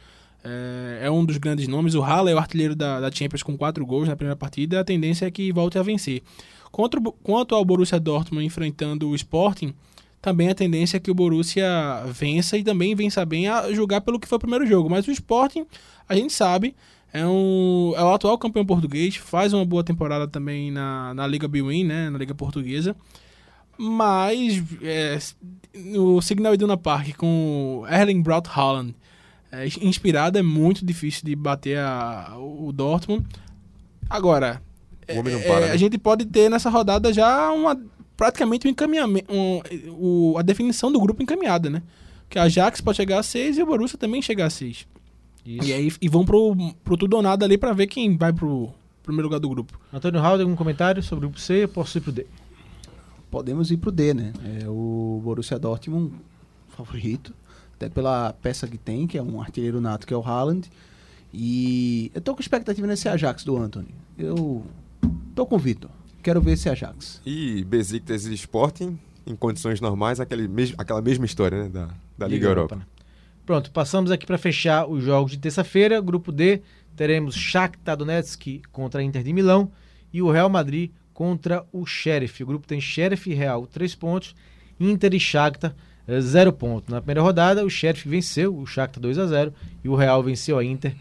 Speaker 6: É, é um dos grandes nomes. O Haller é o artilheiro da, da Champions com quatro gols na primeira partida. A tendência é que volte a vencer. Quanto ao Borussia Dortmund enfrentando o Sporting, também a tendência é que o Borussia vença e também vença bem a julgar pelo que foi o primeiro jogo. Mas o Sporting, a gente sabe, é, um, é o atual campeão português, faz uma boa temporada também na, na Liga Bwin, né, na Liga Portuguesa. Mas é, o Signal Iduna Park com Erling Braut Haaland é, inspirado é muito difícil de bater a- o Dortmund. Agora, é,
Speaker 7: para, né?
Speaker 6: a gente pode ter nessa rodada já uma praticamente um encaminhamento, um, o, a definição do grupo encaminhada, né? Que a Ajax pode chegar a 6 e o Borussia também chegar a 6.
Speaker 4: Isso.
Speaker 6: E aí e vão pro, pro tudo ou nada ali pra ver quem vai pro primeiro lugar do grupo.
Speaker 4: Antônio Raul, algum comentário sobre o grupo C? Eu posso ir pro D.
Speaker 5: Podemos ir pro D, né? É o Borussia Dortmund favorito, até pela peça que tem, que é um artilheiro nato, que é o Haaland. E eu tô com expectativa nesse Ajax do Anthony. Eu tô com o Vitor. Quero ver esse Ajax.
Speaker 7: E Besiktas e Sporting, em condições normais, aquele mes aquela mesma história né, da, da Liga, Europa.
Speaker 4: né? Pronto, passamos aqui para fechar os jogos de terça-feira. Grupo D, teremos Shakhtar Donetsk contra a Inter de Milão e o Real Madrid contra o Sheriff. O grupo tem Sheriff e Real 3 pontos, Inter e Shakhtar 0 pontos. Na primeira rodada, o Sheriff venceu o Shakhtar 2 a 0 e o Real venceu a Inter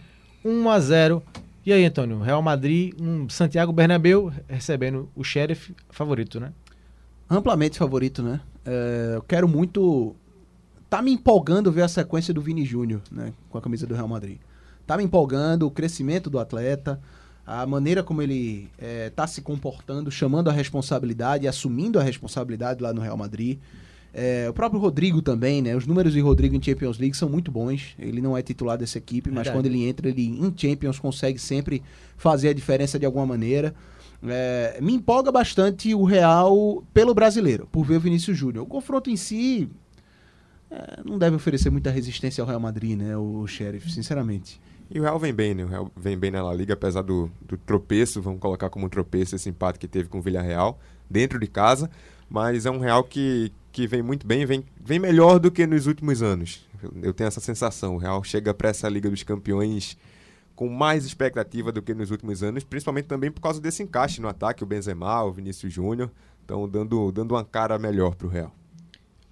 Speaker 4: 1 a 0. E aí, Antônio, Real Madrid, um Santiago Bernabéu recebendo o Sheriff favorito, né?
Speaker 5: Amplamente favorito, né? É, eu quero muito. Tá me empolgando ver a sequência do Vini Júnior, né? Com a camisa do Real Madrid. Tá me empolgando o crescimento do atleta, a maneira como ele é, tá se comportando, chamando a responsabilidade, assumindo a responsabilidade lá no Real Madrid. É, o próprio Rodrigo também, né? Os números de Rodrigo em Champions League são muito bons. Ele não é titular dessa equipe, mas
Speaker 4: Verdade.
Speaker 5: quando ele entra, ele em Champions consegue sempre fazer a diferença de alguma maneira. É, me empolga bastante o Real pelo brasileiro, por ver o Vinícius Júnior. O confronto em si é, não deve oferecer muita resistência ao Real Madrid, né? O Sheriff, sinceramente.
Speaker 7: E o Real vem bem, né? O Real vem bem na La Liga, apesar do, do tropeço, vamos colocar como um tropeço esse empate que teve com o Villarreal, dentro de casa. Mas é um Real que, que vem muito bem, vem, vem melhor do que nos últimos anos. Eu, tenho essa sensação. O Real chega para essa Liga dos Campeões com mais expectativa do que nos últimos anos, principalmente também por causa desse encaixe no ataque, o Benzema, o Vinícius Júnior, estão dando, dando uma cara melhor para o Real.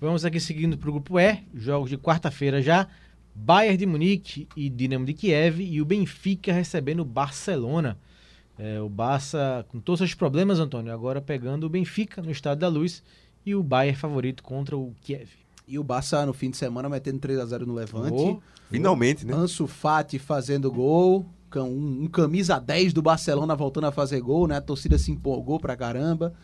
Speaker 4: Vamos aqui seguindo para o grupo E, jogos de quarta-feira já. Bayern de Munique e Dinamo de Kiev e o Benfica recebendo o Barcelona. É, o Barça com todos os problemas, Antônio, agora pegando o Benfica no Estado da Luz e o Bayern favorito contra o Kiev.
Speaker 5: E o Barça no fim de semana metendo 3 a 0 no Levante.
Speaker 4: Oh,
Speaker 7: Finalmente, né?
Speaker 5: Ansu Fati fazendo gol. Um, um camisa 10 do Barcelona voltando a fazer gol, né? A torcida se empolgou pra caramba.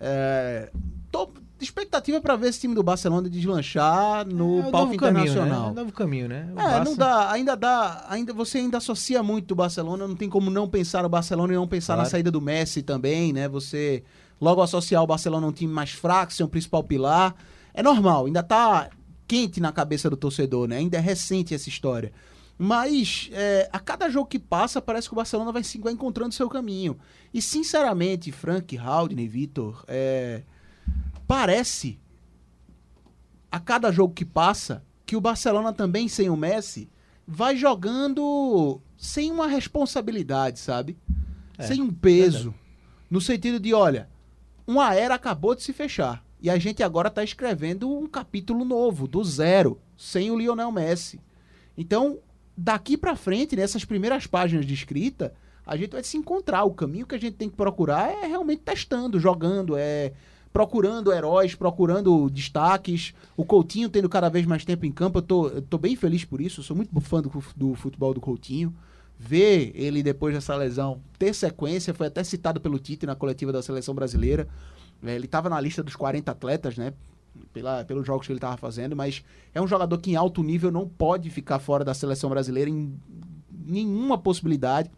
Speaker 5: É, tô expectativa pra ver esse time do Barcelona deslanchar no
Speaker 4: é o
Speaker 5: palco
Speaker 4: novo caminho,
Speaker 5: internacional.
Speaker 4: né? É o novo caminho, né? O
Speaker 5: É,
Speaker 4: Barça-
Speaker 5: não dá, ainda dá, ainda você ainda associa muito o Barcelona, não tem como não pensar no Barcelona e não pensar na
Speaker 4: Claro.
Speaker 5: saída do Messi também, né? Você logo associar o Barcelona a um time mais fraco, ser um principal pilar, é normal, ainda tá quente na cabeça do torcedor, né? Ainda é recente essa história. Mas é, a cada jogo que passa, parece que o Barcelona vai, vai encontrando seu caminho. E sinceramente, Frank, Haldane, Vitor, é, parece a cada jogo que passa que o Barcelona também sem o Messi vai jogando sem uma responsabilidade, sabe?
Speaker 4: É,
Speaker 5: sem um peso. No sentido de, olha, uma era acabou de se fechar. E a gente agora tá escrevendo um capítulo novo, do zero, sem o Lionel Messi. Então, daqui pra frente, nessas primeiras páginas de escrita, a gente vai se encontrar. O caminho que a gente tem que procurar é realmente testando, jogando, é procurando heróis, procurando destaques. O Coutinho tendo cada vez mais tempo em campo, eu tô, eu tô bem feliz por isso. Eu sou muito fã do, do futebol do Coutinho. Ver ele depois dessa lesão ter sequência, foi até citado pelo Tite na coletiva da seleção brasileira. É, Ele estava na lista dos 40 atletas, né? Pela, pelos jogos que ele estava fazendo, mas é um jogador que em alto nível não pode ficar fora da seleção brasileira em nenhuma possibilidade.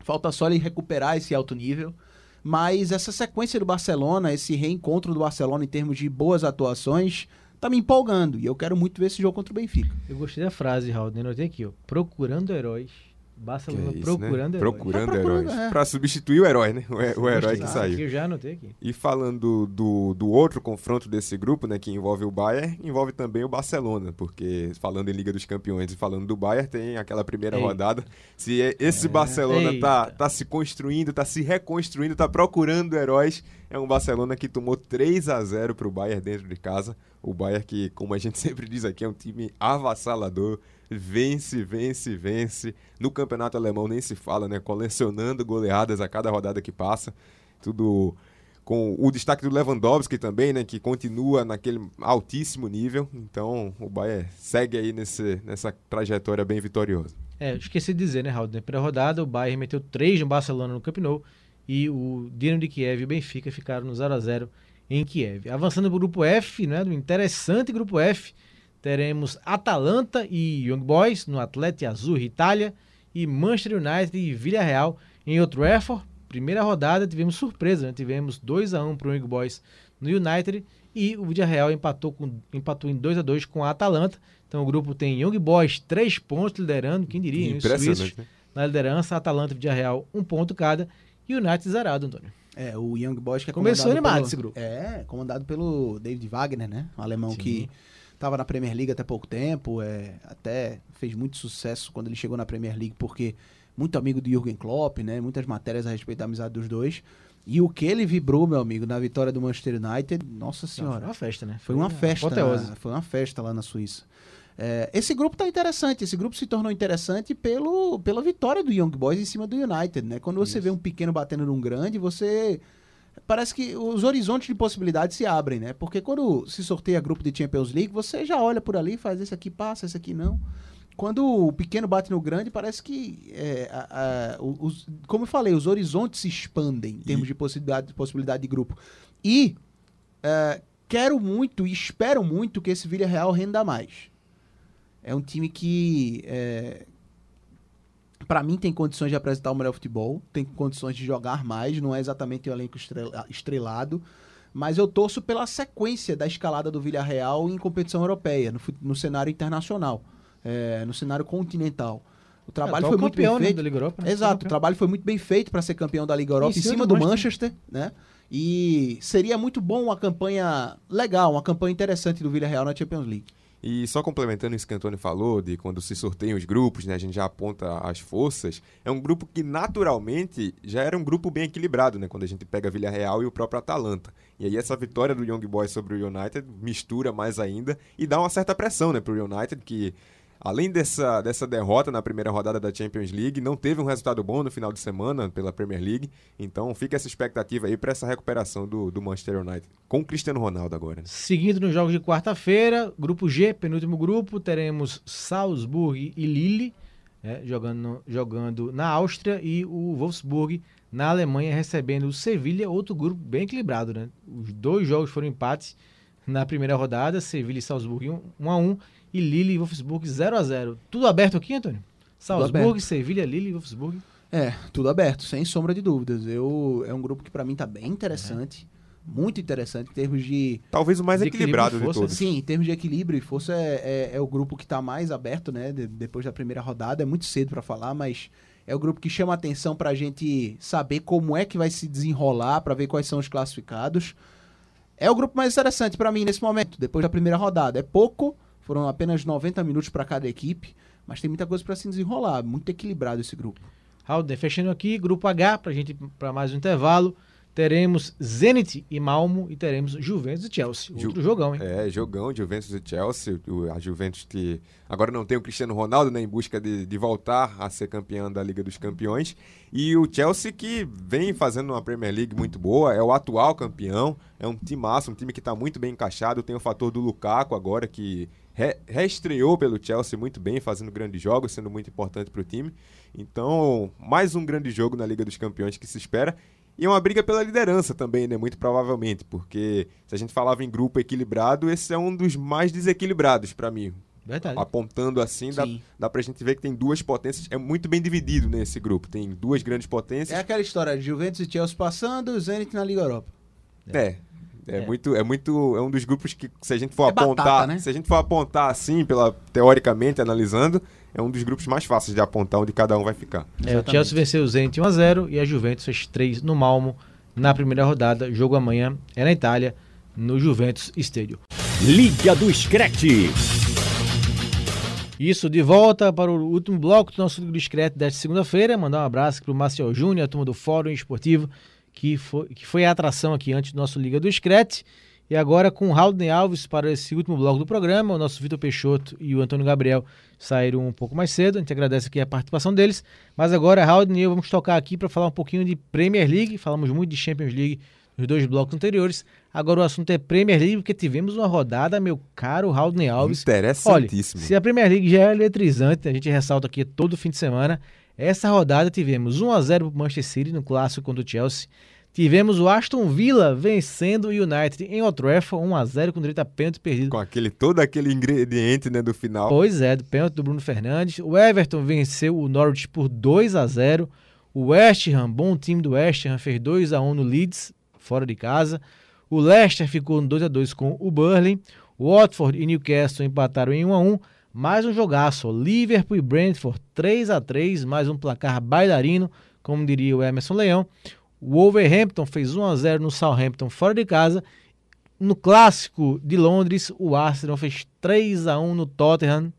Speaker 5: Falta só ele recuperar esse alto nível. Mas essa sequência do Barcelona, esse reencontro do Barcelona em termos de boas atuações, tá me empolgando. E eu quero muito ver esse jogo contra o Benfica.
Speaker 4: Eu gostei da frase, Raul, anotei aqui, ó. Procurando heróis. Barcelona
Speaker 7: Que é isso,
Speaker 4: procurando
Speaker 7: né?
Speaker 4: heróis.
Speaker 7: Procurando,
Speaker 5: Tá procurando,
Speaker 7: heróis.
Speaker 5: é.
Speaker 7: Pra substituir o herói, né? O, o herói que
Speaker 4: Ah,
Speaker 7: saiu.
Speaker 4: aqui eu já anotei aqui.
Speaker 7: E falando do, do outro confronto desse grupo, né, que envolve o Bayern, envolve também o Barcelona, porque falando em Liga dos Campeões e falando do Bayern, tem aquela primeira
Speaker 4: Eita.
Speaker 7: rodada. Se é- esse Barcelona tá,
Speaker 4: Eita.
Speaker 7: tá se construindo, tá se reconstruindo, tá procurando heróis, é um Barcelona que tomou 3 a 0 pro Bayern dentro de casa. O Bayern que, como a gente sempre diz aqui, é um time avassalador, vence, vence, vence. No campeonato alemão nem se fala, né, colecionando goleadas a cada rodada que passa. Tudo com o destaque do Lewandowski também, né, que continua naquele altíssimo nível. Então, o Bayern segue aí nesse, nessa trajetória bem vitoriosa.
Speaker 4: É, esqueci de dizer, né, Raul? Na primeira rodada, o Bayern meteu 3 no Barcelona no Camp Nou e o Dinamo de Kiev e o Benfica ficaram no 0 a 0 em Kiev. Avançando para o grupo F, né, do interessante grupo F, teremos Atalanta e Young Boys no Atlético Azul Itália e Manchester United e Villarreal em Old Trafford. Primeira rodada tivemos surpresa, né? tivemos 2 a 1 para o Young Boys no United e o Villarreal empatou, com, empatou em 2 a 2 com a Atalanta. Então o grupo tem Young Boys 3 pontos liderando, quem diria? Os suíços
Speaker 7: Impressionante, né?
Speaker 4: na liderança, Atalanta e Villarreal um ponto cada e o United zerado, Antônio.
Speaker 5: É, o Young Boys que é
Speaker 4: Começou animado
Speaker 5: pelo-
Speaker 4: esse grupo.
Speaker 5: É, comandado pelo David Wagner, né? Um alemão
Speaker 4: Sim.
Speaker 5: que estava na Premier League até pouco tempo, é, até fez muito sucesso quando ele chegou na Premier League, porque muito amigo do Jürgen Klopp, né? Muitas matérias a respeito da amizade dos dois. E o que ele vibrou, meu amigo, na vitória do Manchester United, nossa
Speaker 4: Foi
Speaker 5: senhora.
Speaker 4: uma festa, né?
Speaker 5: Foi uma festa. na- foi uma festa lá na Suíça. É, esse grupo tá interessante. Esse grupo se tornou interessante pelo, pela vitória do Young Boys em cima do United, né? Quando você vê um pequeno batendo num grande, você parece que os horizontes de possibilidades se abrem, né? Porque quando se sorteia grupo de Champions League, você já olha por ali, faz esse aqui passa, esse aqui não. Quando o pequeno bate no grande, parece que, é, a- a- os- como eu falei, os horizontes se expandem em termos de possibilidade, possibilidade de grupo. E é, quero muito e espero muito que esse Villarreal renda mais. É um time que, é, para mim, tem condições de apresentar o melhor futebol, tem condições de jogar mais, não é exatamente um elenco estrela- estrelado, mas eu torço pela sequência da escalada do Villarreal em competição europeia, no, no cenário internacional, é, no cenário continental. O trabalho
Speaker 4: É,
Speaker 5: foi muito bem
Speaker 4: né,
Speaker 5: feito.
Speaker 4: da Liga Europa, né?
Speaker 5: Exato, o trabalho foi muito bem feito para ser campeão da Liga Europa
Speaker 4: Em
Speaker 5: em
Speaker 4: cima
Speaker 5: cima
Speaker 4: do
Speaker 5: do Manchester, né? E seria muito bom uma campanha legal, uma campanha interessante do Villarreal na Champions League.
Speaker 7: E só complementando isso que o Antônio falou, de quando se sorteiam os grupos, né, a gente já aponta as forças, é um grupo que naturalmente já era um grupo bem equilibrado, né, quando a gente pega Villarreal e o próprio Atalanta. E aí essa vitória do Young Boys sobre o United mistura mais ainda e dá uma certa pressão, né, pro United que além dessa, dessa derrota na primeira rodada da Champions League, não teve um resultado bom no final de semana pela Premier League. Então fica essa expectativa aí para essa recuperação do, do Manchester United com o Cristiano Ronaldo agora. Né?
Speaker 4: Seguindo nos jogos de quarta-feira, grupo G, penúltimo grupo, teremos Salzburg e Lille né, jogando, jogando na Áustria e o Wolfsburg na Alemanha recebendo o Sevilha, outro grupo bem equilibrado. Né? Os dois jogos foram empates na primeira rodada, Sevilha e Salzburg 1 1 a 1 e Lille e Wolfsburg 0 a 0 Tudo aberto aqui, Antônio? Salzburg. Sevilha, Lille e Wolfsburg.
Speaker 5: É, tudo aberto, sem sombra de dúvidas. Eu, é um grupo que para mim tá bem interessante, muito interessante em termos de
Speaker 7: Talvez o mais
Speaker 4: De
Speaker 7: equilibrado de
Speaker 4: força,
Speaker 7: todos.
Speaker 5: Sim, em termos de equilíbrio e força, é, é, é o grupo que está mais aberto, né? de- depois da primeira rodada. É muito cedo para falar, mas é o grupo que chama atenção para a gente saber como é que vai se desenrolar, para ver quais são os classificados. É o grupo mais interessante para mim nesse momento, depois da primeira rodada. É pouco, foram apenas 90 minutos para cada equipe, mas tem muita coisa para se desenrolar. Muito equilibrado esse grupo.
Speaker 4: Halden, fechando aqui, grupo H, pra gente para mais um intervalo. Teremos Zenit e Malmo e teremos Juventus e Chelsea.
Speaker 7: Ju-
Speaker 4: Outro jogão, hein?
Speaker 7: É, jogão, Juventus e Chelsea. A Juventus que agora não tem o Cristiano Ronaldo, né, em busca de, de voltar a ser campeão da Liga dos Campeões. E o Chelsea que vem fazendo uma Premier League muito boa, é o atual campeão, é um timaço, um time que está muito bem encaixado. Tem o fator do Lukaku agora, que re- reestreou pelo Chelsea muito bem, fazendo grandes jogos, sendo muito importante para o time. Então, mais um grande jogo na Liga dos Campeões que se espera. E é uma briga pela liderança também, né? Muito provavelmente, porque se a gente falava em grupo equilibrado, esse é um dos mais desequilibrados para mim.
Speaker 4: Verdade.
Speaker 7: Apontando assim, dá,
Speaker 5: Sim.
Speaker 7: dá pra gente ver que tem duas potências. É muito bem dividido nesse grupo. Tem duas grandes
Speaker 5: É
Speaker 7: potências.
Speaker 5: aquela história de Juventus e Chelsea passando, o Zenit na Liga Europa.
Speaker 7: É. É, muito, é muito, é um dos grupos que se a gente for
Speaker 5: É batata,
Speaker 7: apontar,
Speaker 5: né?
Speaker 7: se a gente for apontar assim, pela teoricamente analisando, é um dos grupos mais fáceis de apontar onde cada um vai ficar.
Speaker 4: É, o. Chelsea venceu o Zenit 1x0 e a Juventus fez 3 no Malmo na primeira rodada. Jogo amanhã é na Itália, no Juventus Stadium.
Speaker 2: Liga do Screte.
Speaker 4: Isso, de volta para o último bloco do nosso Liga Discreto desta segunda-feira. Mandar um abraço para o Marcel Júnior, a turma do Fórum Esportivo, que foi, que foi a atração aqui antes do nosso Liga do Screte. E agora com o Haldane Alves para esse último bloco do programa. O nosso Vitor Peixoto e o Antônio Gabriel saíram um pouco mais cedo. A gente agradece aqui a participação deles. Mas agora, Haldane e eu vamos tocar aqui para falar um pouquinho de Premier League. Falamos muito de Champions League nos dois blocos anteriores. Agora o assunto é Premier League, porque tivemos uma rodada, meu caro Haldane Alves. Olha,
Speaker 7: Interessantíssimo.
Speaker 4: se a Premier League já é eletrizante, a gente ressalta aqui todo fim de semana. Essa rodada tivemos 1x0 para o Manchester City no clássico contra o Chelsea. Tivemos o Aston Villa vencendo o United em Old Trafford 1x0 com direito a pênalti perdido.
Speaker 7: Com aquele, todo aquele ingrediente né, do final.
Speaker 4: Pois é, do pênalti do Bruno Fernandes. O Everton venceu o Norwich por 2 a 0 O West Ham, bom time do West Ham, fez 2 a 1 no Leeds, fora de casa. O Leicester ficou no 2 a 2 com o Burnley. O Watford e Newcastle empataram em 1 a 1 Mais um jogaço. Liverpool e Brentford 3 a 3 mais um placar bailarino, como diria o Emerson Leão. O Wolverhampton fez 1 a 0 no Southampton fora de casa. No clássico de Londres, o Arsenal fez 3 a 1 no Tottenham.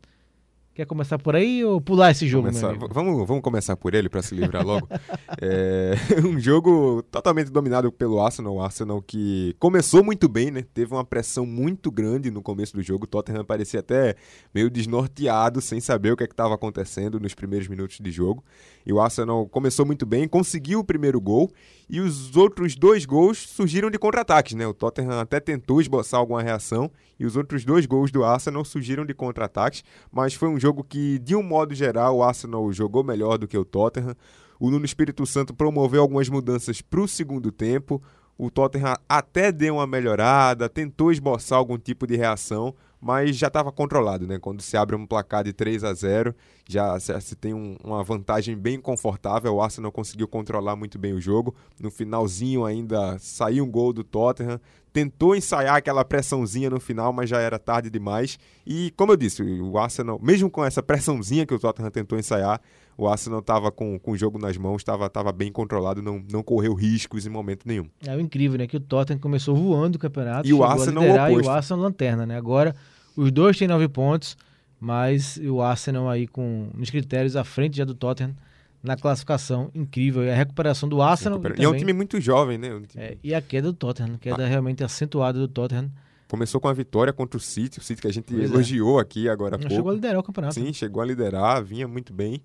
Speaker 4: Quer começar por aí ou pular esse jogo,
Speaker 7: Começar- vamos, vamos começar por ele para se livrar logo. é um jogo totalmente dominado pelo Arsenal. O Arsenal que começou muito bem, né? Teve uma pressão muito grande no começo do jogo. O Tottenham parecia até meio desnorteado, sem saber o que é estava acontecendo nos primeiros minutos de jogo. E o Arsenal começou muito bem, conseguiu o primeiro gol e os outros dois gols surgiram de contra-ataques, né? O Tottenham até tentou esboçar alguma reação e os outros dois gols do Arsenal surgiram de contra-ataques, mas foi um jogo que, de um modo geral, o Arsenal jogou melhor do que o Tottenham. O Nuno Espírito Santo promoveu algumas mudanças para o segundo tempo. O Tottenham até deu uma melhorada, tentou esboçar algum tipo de reação, mas já estava controlado, né? Quando se abre um placar de 3 a 0, já se, tem um- uma vantagem bem confortável. O Arsenal conseguiu controlar muito bem o jogo. No finalzinho ainda saiu um gol do Tottenham. Tentou ensaiar aquela pressãozinha no final, mas já era tarde demais. E como eu disse, o Arsenal, mesmo com essa pressãozinha que o Tottenham tentou ensaiar, o Arsenal estava com, com o jogo nas mãos, estava bem controlado, não, não correu riscos em momento nenhum.
Speaker 4: É o incrível, né? Que o Tottenham começou voando o campeonato.
Speaker 7: E o Arsenal o
Speaker 4: liderar, E
Speaker 7: oposto.
Speaker 4: o Arsenal lanterna, né? Agora, os dois têm nove pontos, mas o Arsenal aí com nos critérios à frente já do Tottenham na classificação. Incrível. E a recuperação do Arsenal.
Speaker 7: Recupera-
Speaker 4: E,
Speaker 7: E é um
Speaker 4: também-
Speaker 7: time muito jovem, né? Um time-
Speaker 4: é, e a queda do Tottenham, queda realmente acentuada do Tottenham.
Speaker 7: Começou com a vitória contra o City, o City que a gente
Speaker 4: Pois é.
Speaker 7: elogiou aqui agora há pouco.
Speaker 4: chegou a liderar o campeonato.
Speaker 7: Sim, chegou a liderar, vinha muito bem,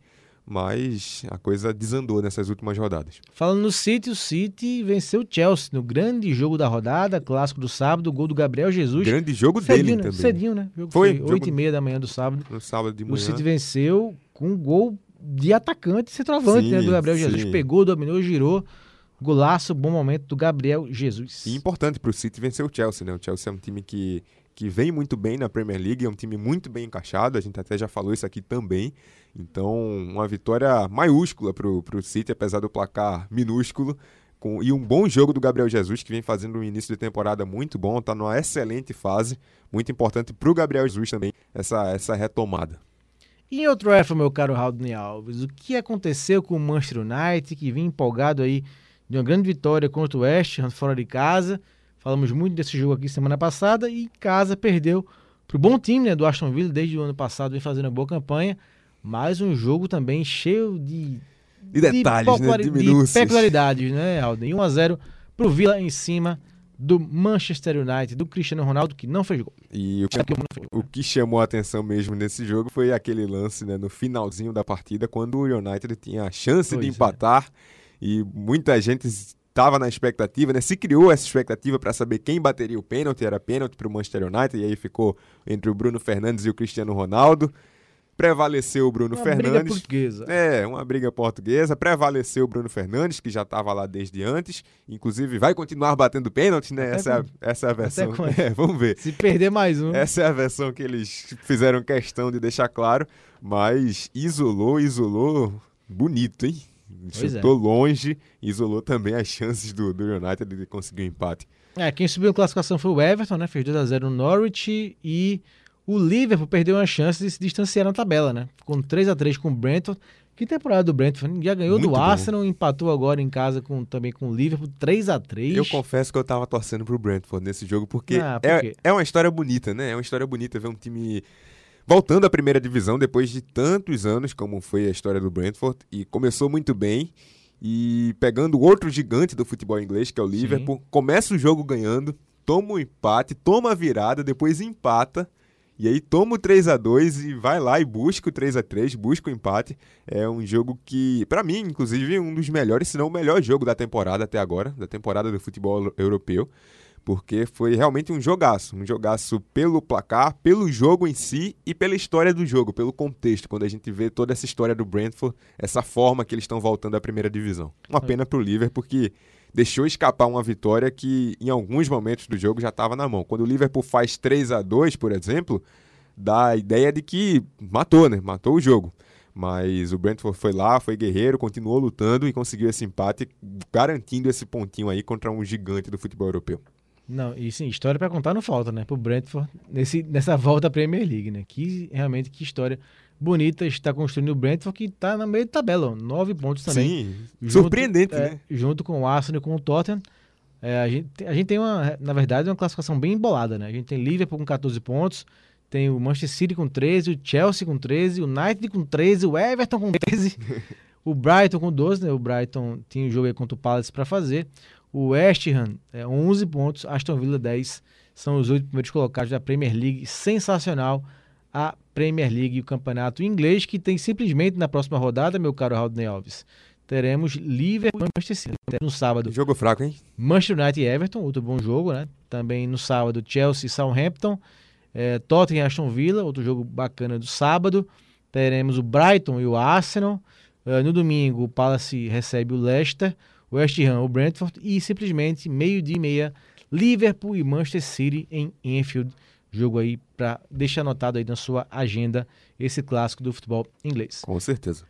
Speaker 7: mas a coisa desandou nessas últimas rodadas.
Speaker 4: Falando no City, o City venceu o Chelsea no grande jogo da rodada, clássico do sábado, gol do Gabriel Jesus.
Speaker 7: Grande jogo
Speaker 4: cedinho,
Speaker 7: dele
Speaker 4: né?
Speaker 7: também.
Speaker 4: Cedinho, né? O jogo
Speaker 7: Foi,
Speaker 4: foi,
Speaker 7: jogo-
Speaker 4: 8 e meia da manhã do sábado.
Speaker 7: No sábado de
Speaker 4: O
Speaker 7: manhã.
Speaker 4: City venceu com um gol de atacante e centroavante,
Speaker 7: Sim,
Speaker 4: né? Do Gabriel Jesus.
Speaker 7: sim.
Speaker 4: Pegou, dominou, girou. Golaço, bom momento do Gabriel Jesus.
Speaker 7: E importante para o City vencer o Chelsea, né? O Chelsea é um time que, que vem muito bem na Premier League, é um time muito bem encaixado, a gente até já falou isso aqui também. Então, uma vitória maiúscula para o City, apesar do placar minúsculo. Com, e um bom jogo do Gabriel Jesus, que vem fazendo um início de temporada muito bom, está numa excelente fase. Muito importante para o Gabriel Jesus também, essa, essa retomada.
Speaker 4: E em outro F, meu caro Raul Alves, o que aconteceu com o Manchester United, que vinha empolgado aí de uma grande vitória contra o West Ham fora de casa. Falamos muito desse jogo aqui semana passada e em casa perdeu para o bom time né, do Aston Villa, desde o ano passado vem fazendo uma boa campanha. Mas um jogo também cheio de,
Speaker 7: De detalhes, né?
Speaker 4: populari-
Speaker 7: De
Speaker 4: de peculiaridades, né, Alden? 1x0 para o Villa em cima do Manchester United, do Cristiano Ronaldo, que não fez gol.
Speaker 7: E o que, o que chamou a atenção mesmo nesse jogo foi aquele lance né, no finalzinho da partida, quando o United tinha a chance
Speaker 4: Pois
Speaker 7: de
Speaker 4: é.
Speaker 7: empatar e muita gente estava na expectativa, né? Se criou essa expectativa para saber quem bateria o pênalti, era pênalti para o Manchester United, e aí ficou entre o Bruno Fernandes e o Cristiano Ronaldo. Prevaleceu o Bruno
Speaker 4: Uma briga
Speaker 7: Fernandes.
Speaker 4: portuguesa.
Speaker 7: É, uma briga portuguesa. Prevaleceu o Bruno Fernandes, que já estava lá desde antes. Inclusive, vai continuar batendo pênalti, né?
Speaker 4: Até
Speaker 7: Essa, é a- essa é a versão. É, vamos ver.
Speaker 4: Se perder mais um.
Speaker 7: Essa é a versão que eles fizeram questão de deixar claro, mas isolou, isolou bonito, hein?
Speaker 4: Pois é.
Speaker 7: Chutou longe, isolou também as chances do, do United de conseguir um empate.
Speaker 4: É, quem subiu a classificação foi o Everton, né? Fez 2x0 no Norwich e o Liverpool perdeu uma chance de se distanciar na tabela, né? Com 3x3 com o Brentford. Que temporada do Brentford? Já ganhou
Speaker 7: Muito
Speaker 4: do
Speaker 7: bom.
Speaker 4: Arsenal, empatou agora em casa com, também com o Liverpool, 3x3.
Speaker 7: Eu confesso que eu tava torcendo pro Brentford nesse jogo, porque
Speaker 4: Ah, por
Speaker 7: é, é uma história bonita, né? É uma história bonita ver um time voltando à primeira divisão depois de tantos anos, como foi a história do Brentford, e começou muito bem. E pegando outro gigante do futebol inglês, que é o Liverpool, começa o jogo ganhando, toma um empate, toma a virada, depois empata. E aí toma o 3 a 2 e vai lá e busca o 3 a 3 busca o empate. É um jogo que, pra mim, inclusive, é um dos melhores, se não o melhor jogo da temporada até agora, da temporada do futebol europeu, porque foi realmente um jogaço, um jogaço pelo placar, pelo jogo em si e pela história do jogo, pelo contexto, quando a gente vê toda essa história do Brentford, essa forma que eles estão voltando à primeira divisão. Uma pena pro Liverpool que deixou escapar uma vitória que em alguns momentos do jogo já estava na mão. Quando o Liverpool faz 3 a 2 por exemplo, dá a ideia de que matou, né? Matou o jogo. Mas o Brentford foi lá, foi guerreiro, continuou lutando e conseguiu esse empate, garantindo esse pontinho aí contra um gigante do futebol europeu.
Speaker 4: Não, e sim, história pra contar não falta, né? Pro Brentford nesse, nessa volta à Premier League, né? Que realmente que história bonita está construindo o Brentford que tá no meio de tabela, ó, nove pontos também.
Speaker 7: Sim,
Speaker 4: Junto-
Speaker 7: surpreendente,
Speaker 4: é,
Speaker 7: né?
Speaker 4: Junto com o Arsenal e com o Tottenham. É, a, gente, a gente tem uma, na verdade, uma classificação bem embolada, né? A gente tem Liverpool com 14 pontos, tem o Manchester City com 13, o Chelsea com 13, o United com 13, o Everton com 13, o Brighton com 12, né? O Brighton tinha o jogo aí contra o Palace para fazer. O West Ham, é, 11 pontos, Aston Villa 10, são os oito primeiros colocados da Premier League. Sensacional a Premier League e o campeonato inglês, que tem simplesmente na próxima rodada, meu caro Rodney Alves, teremos Liverpool e Manchester City. No sábado,
Speaker 7: Jogo fraco, hein?
Speaker 4: Manchester United e Everton, outro bom jogo, né? Também no sábado, Chelsea e Southampton. É, Tottenham e Aston Villa, outro jogo bacana do sábado. Teremos o Brighton e o Arsenal. É, no domingo, o Palace recebe o Leicester, West Ham, o Brentford. E simplesmente, meio-dia e meia, Liverpool e Manchester City em Enfield. Jogo aí para deixar anotado aí na sua agenda esse clássico do futebol inglês.
Speaker 7: Com certeza.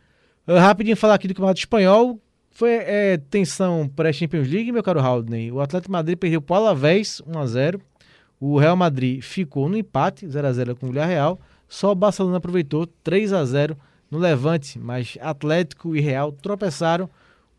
Speaker 4: Uh, rapidinho falar aqui do Campeonato Espanhol. Foi é, tensão pré-Champions League, meu caro Haldney. O Atlético Madrid perdeu para o Alavés 1x0. O Real Madrid ficou no empate, 0x0 com o Villarreal. Só o Barcelona aproveitou 3x0 no Levante, mas Atlético e Real tropeçaram.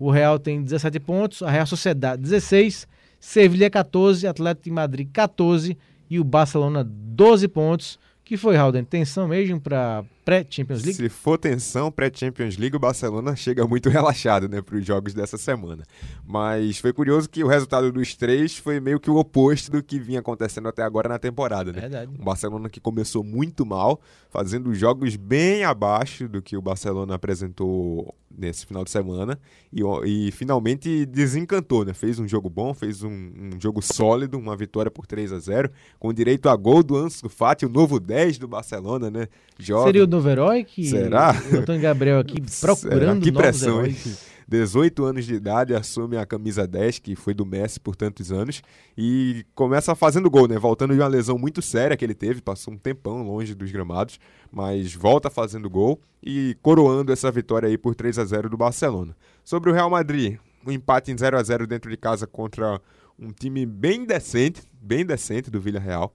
Speaker 4: O Real tem 17 pontos, a Real Sociedade 16, Sevilha 14, Atlético de Madrid 14 e o Barcelona 12 pontos. Que foi, Halden? Tensão mesmo para pré-Champions League?
Speaker 7: Se for tensão pré-Champions League, o Barcelona chega muito relaxado né, para os jogos dessa semana. Mas foi curioso que o resultado dos três foi meio que o oposto do que vinha acontecendo até agora na temporada. Né?
Speaker 4: Verdade.
Speaker 7: Um Barcelona que começou muito mal, fazendo jogos bem abaixo do que o Barcelona apresentou nesse final de semana e, e finalmente desencantou, né? Fez um jogo bom, fez um, um jogo sólido, uma vitória por 3 a 0 com direito a gol do Ansu Fati, o novo 10 do Barcelona, né? Jovem.
Speaker 4: Seria o novo que
Speaker 7: Será?
Speaker 4: o Antônio Gabriel aqui procurando
Speaker 7: Que pressão, hein?
Speaker 4: heróis.
Speaker 7: 18 anos de idade, assume a camisa 10, que foi do Messi por tantos anos, e começa fazendo gol, né? Voltando de uma lesão muito séria que ele teve, passou um tempão longe dos gramados, mas volta fazendo gol e coroando essa vitória aí por 3 a 0 do Barcelona. Sobre o Real Madrid, um empate em 0 a 0 dentro de casa contra um time bem decente, bem decente do Villarreal.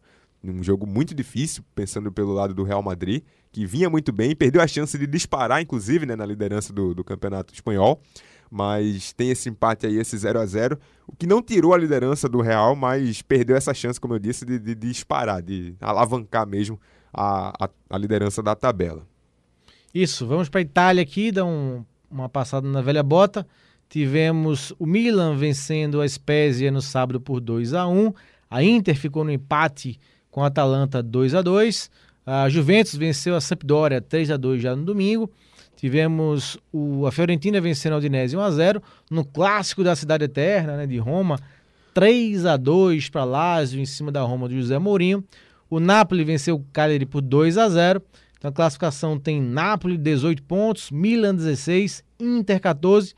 Speaker 7: Um jogo muito difícil, pensando pelo lado do Real Madrid, que vinha muito bem, perdeu a chance de disparar, inclusive, né, na liderança do, do campeonato espanhol. Mas tem esse empate aí, esse 0 a 0 o que não tirou a liderança do Real, mas perdeu essa chance, como eu disse, de, de disparar, de alavancar mesmo a, a, a liderança da tabela.
Speaker 4: Isso, vamos para a Itália aqui, dar um- uma passada na velha bota. Tivemos o Milan vencendo a Spezia no sábado por 2 a 1 A Inter ficou no empate com a Atalanta 2 a 2 A Juventus venceu a Sampdoria 3 a 2 já no domingo. Tivemos o, a Fiorentina vencendo a Udinese 1 a 0 no clássico da cidade eterna, né, de Roma, 3 a 2 para Lazio em cima da Roma do José Mourinho. O Napoli venceu o Cagliari por 2 a 0. Então a classificação tem Napoli 18 pontos, Milan 16, Inter 14,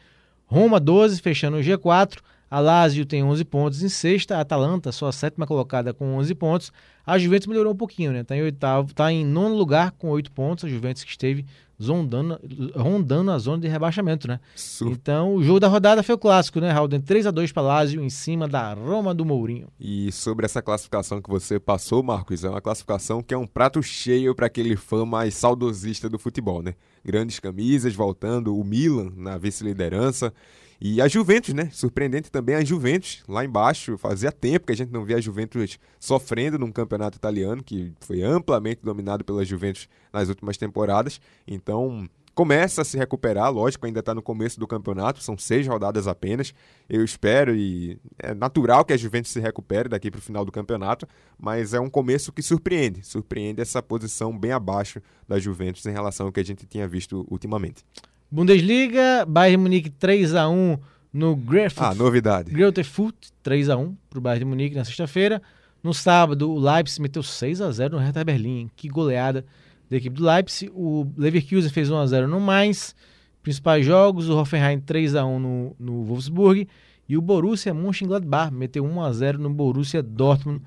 Speaker 4: Roma 12, fechando o G4. A Lazio tem 11 pontos em sexta, a Atalanta só a sétima colocada com 11 pontos. A Juventus melhorou um pouquinho, né? Tá em oitavo, tá em nono lugar com 8 pontos. A Juventus que esteve zondando, rondando a zona de rebaixamento, né?
Speaker 7: Sur-
Speaker 4: Então, o jogo da rodada foi o clássico, né, Raul? 3 a 2 Palácio em cima da Roma do Mourinho.
Speaker 7: E sobre essa classificação que você passou, Marcos, é uma classificação que é um prato cheio para aquele fã mais saudosista do futebol, né? Grandes camisas voltando, o Milan na vice-liderança e a Juventus, né? Surpreendente também a Juventus lá embaixo. Fazia tempo que a gente não via a Juventus sofrendo num campeonato italiano que foi amplamente dominado pela Juventus nas últimas temporadas. Então, começa a se recuperar, lógico, ainda está no começo do campeonato, são seis rodadas apenas. Eu espero e é natural que a Juventus se recupere daqui para o final do campeonato, mas é um começo que surpreende, surpreende essa posição bem abaixo da Juventus em relação ao que a gente tinha visto ultimamente.
Speaker 4: Bundesliga, Bayern Munique 3 a 1 no Greuther
Speaker 7: Ah, novidade.
Speaker 4: Greuther Furt, 3 a 1 pro Bayern de Munique na sexta-feira. No sábado, o Leipzig meteu 6 a 0 no Hertha Berlim. hein? Que goleada da equipe do Leipzig. O Leverkusen fez 1 a 0 no Mainz. Principais jogos, o Hoffenheim 3 a 1 no, no Wolfsburg e o Borussia Mönchengladbach meteu 1 a 0 no Borussia Dortmund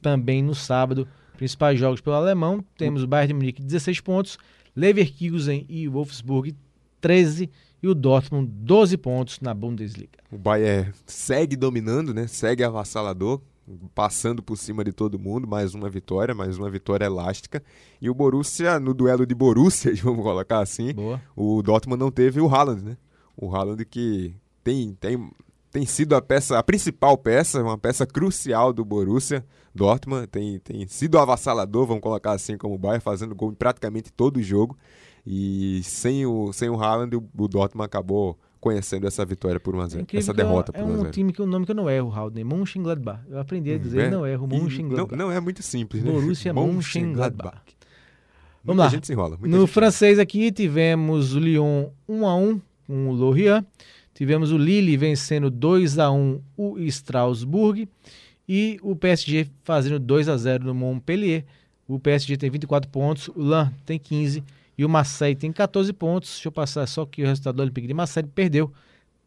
Speaker 4: também no sábado. Principais jogos pelo alemão, temos o Bayern de Munique 16 pontos, Leverkusen e o Wolfsburg 13 e o Dortmund 12 pontos na Bundesliga.
Speaker 7: O Bayern segue dominando, né? Segue avassalador, passando por cima de todo mundo, mais uma vitória, mais uma vitória elástica. E o Borussia, no duelo de Borussias, vamos colocar assim,
Speaker 4: Boa.
Speaker 7: o Dortmund não teve o Haaland, né? O Haaland que tem, tem, tem sido a peça, a principal peça, uma peça crucial do Borussia Dortmund, tem, tem sido avassalador, vamos colocar assim como o Bayern, fazendo gol em praticamente todo o jogo. E sem o, sem o Haaland, o, o Dortmund acabou conhecendo essa vitória por 1 a 0
Speaker 4: incrível
Speaker 7: essa
Speaker 4: que é um-
Speaker 7: derrota
Speaker 4: é,
Speaker 7: por 1 a
Speaker 4: um
Speaker 7: 0
Speaker 4: time que o nome que eu não erro, Haldner, Mönchengladbach. Eu aprendi a dizer,
Speaker 7: É,
Speaker 4: não erro,
Speaker 7: e não,
Speaker 4: Mönchengladbach.
Speaker 7: não é muito simples, né?
Speaker 4: Borussia Mönchengladbach.
Speaker 7: Vamos
Speaker 4: lá.
Speaker 7: A gente se enrola.
Speaker 4: No francês aqui tivemos o Lyon 1 a 1 com o Lorient. Tivemos o Lille vencendo 2 a 1 o Strasbourg e o PSG fazendo 2 a 0 no Montpellier. O PSG tem 24 pontos, o Lan tem 15 e o Marseille tem 14 pontos. Deixa eu passar só que o resultado do Olympique de Marseille perdeu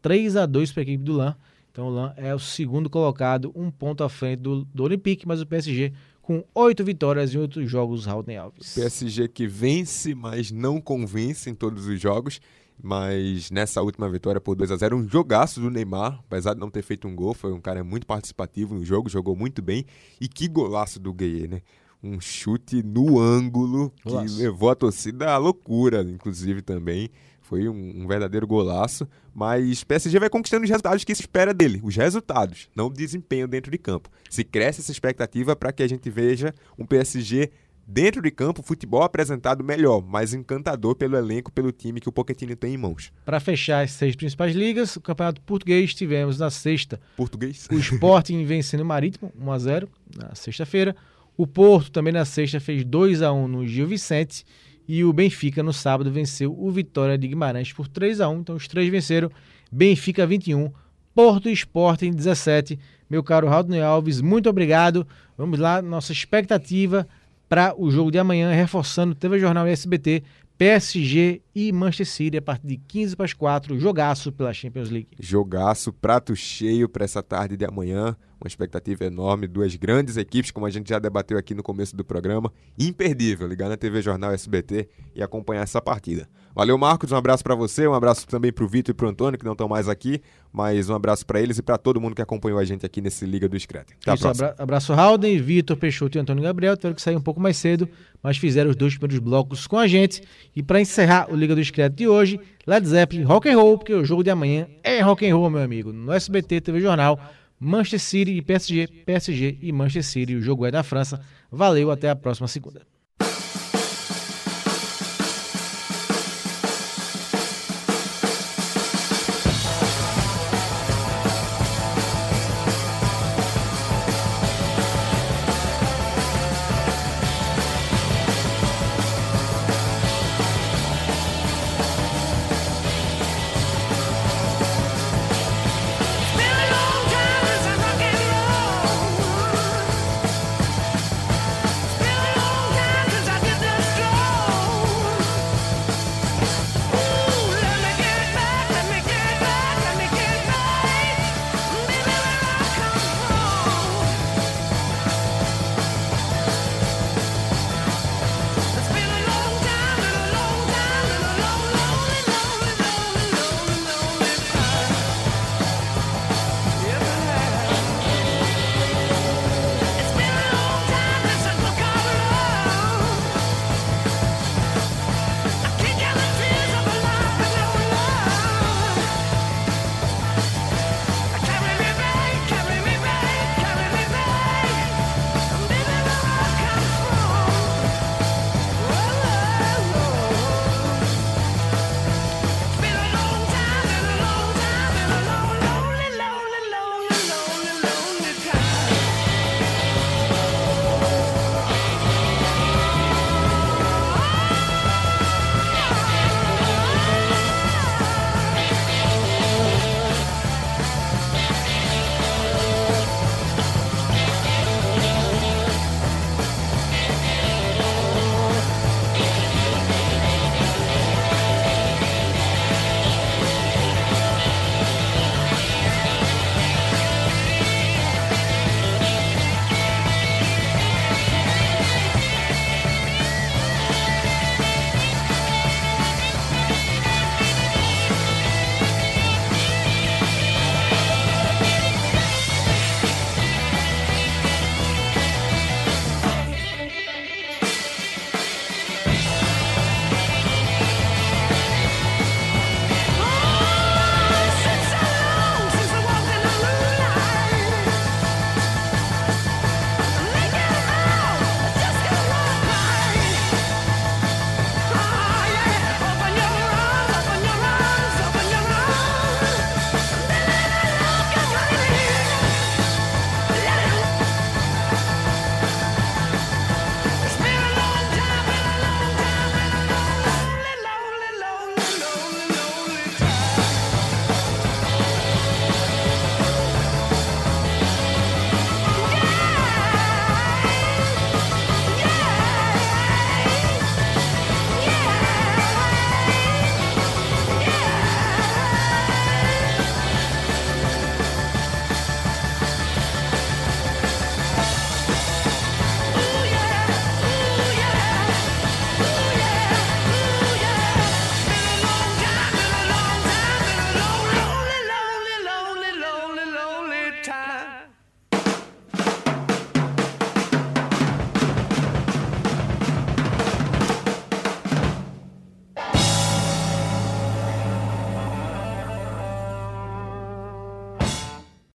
Speaker 4: 3 a 2 para a equipe do Lan. Então o Lan é o segundo colocado, um ponto à frente do, do Olympique, mas o PSG com oito vitórias em outros jogos, Raul Alves.
Speaker 7: PSG que vence, mas não convence em todos os jogos. Mas nessa última vitória por 2 a 0 um jogaço do Neymar, apesar de não ter feito um gol, foi um cara muito participativo no jogo, jogou muito bem. E que golaço do Gueye, né? Um chute no ângulo que
Speaker 4: Golaço.
Speaker 7: levou a torcida à loucura, inclusive também. Foi um, um verdadeiro golaço. Mas PSG vai conquistando os resultados que se espera dele. Os resultados, não o desempenho dentro de campo. Se cresce essa expectativa para que a gente veja um PSG dentro de campo, futebol apresentado melhor, mais encantador pelo elenco, pelo time que o Pochettino tem em mãos.
Speaker 4: Para fechar as seis principais ligas, o Campeonato Português tivemos na sexta
Speaker 7: Português?
Speaker 4: o Sporting vencendo o Marítimo 1 a 0 na sexta-feira. O Porto também na sexta fez 2 a 1 no Gil Vicente e o Benfica no sábado venceu o Vitória de Guimarães por 3 a 1. Então os três venceram. Benfica 21, Porto e Sporting 17. Meu caro Raul Alves, muito obrigado. Vamos lá, nossa expectativa para o jogo de amanhã, reforçando TV Jornal e SBT, PSG e Manchester City a partir de 15 para as 4, jogaço pela Champions League.
Speaker 7: Jogaço, prato cheio para essa tarde de amanhã. Uma expectativa enorme, duas grandes equipes, como a gente já debateu aqui no começo do programa. Imperdível ligar na TV Jornal SBT e acompanhar essa partida. Valeu, Marcos. Um abraço para você, um abraço também para o Vitor e para o Antônio, que não estão mais aqui, mas um abraço para eles e para todo mundo que acompanhou a gente aqui nesse Liga do Screte. Até
Speaker 4: Isso, abra- abraço Halden, Vitor Peixoto e Antônio Gabriel. Tiveram que sair um pouco mais cedo, mas fizeram os dois primeiros blocos com a gente. E para encerrar o Liga do Discreto de hoje, Led Zeppelin, rock and roll, porque o jogo de amanhã é rock and roll, meu amigo. No SBT TV Jornal, Manchester City e PSG, PSG e Manchester City. O jogo é da França. Valeu, até a próxima segunda.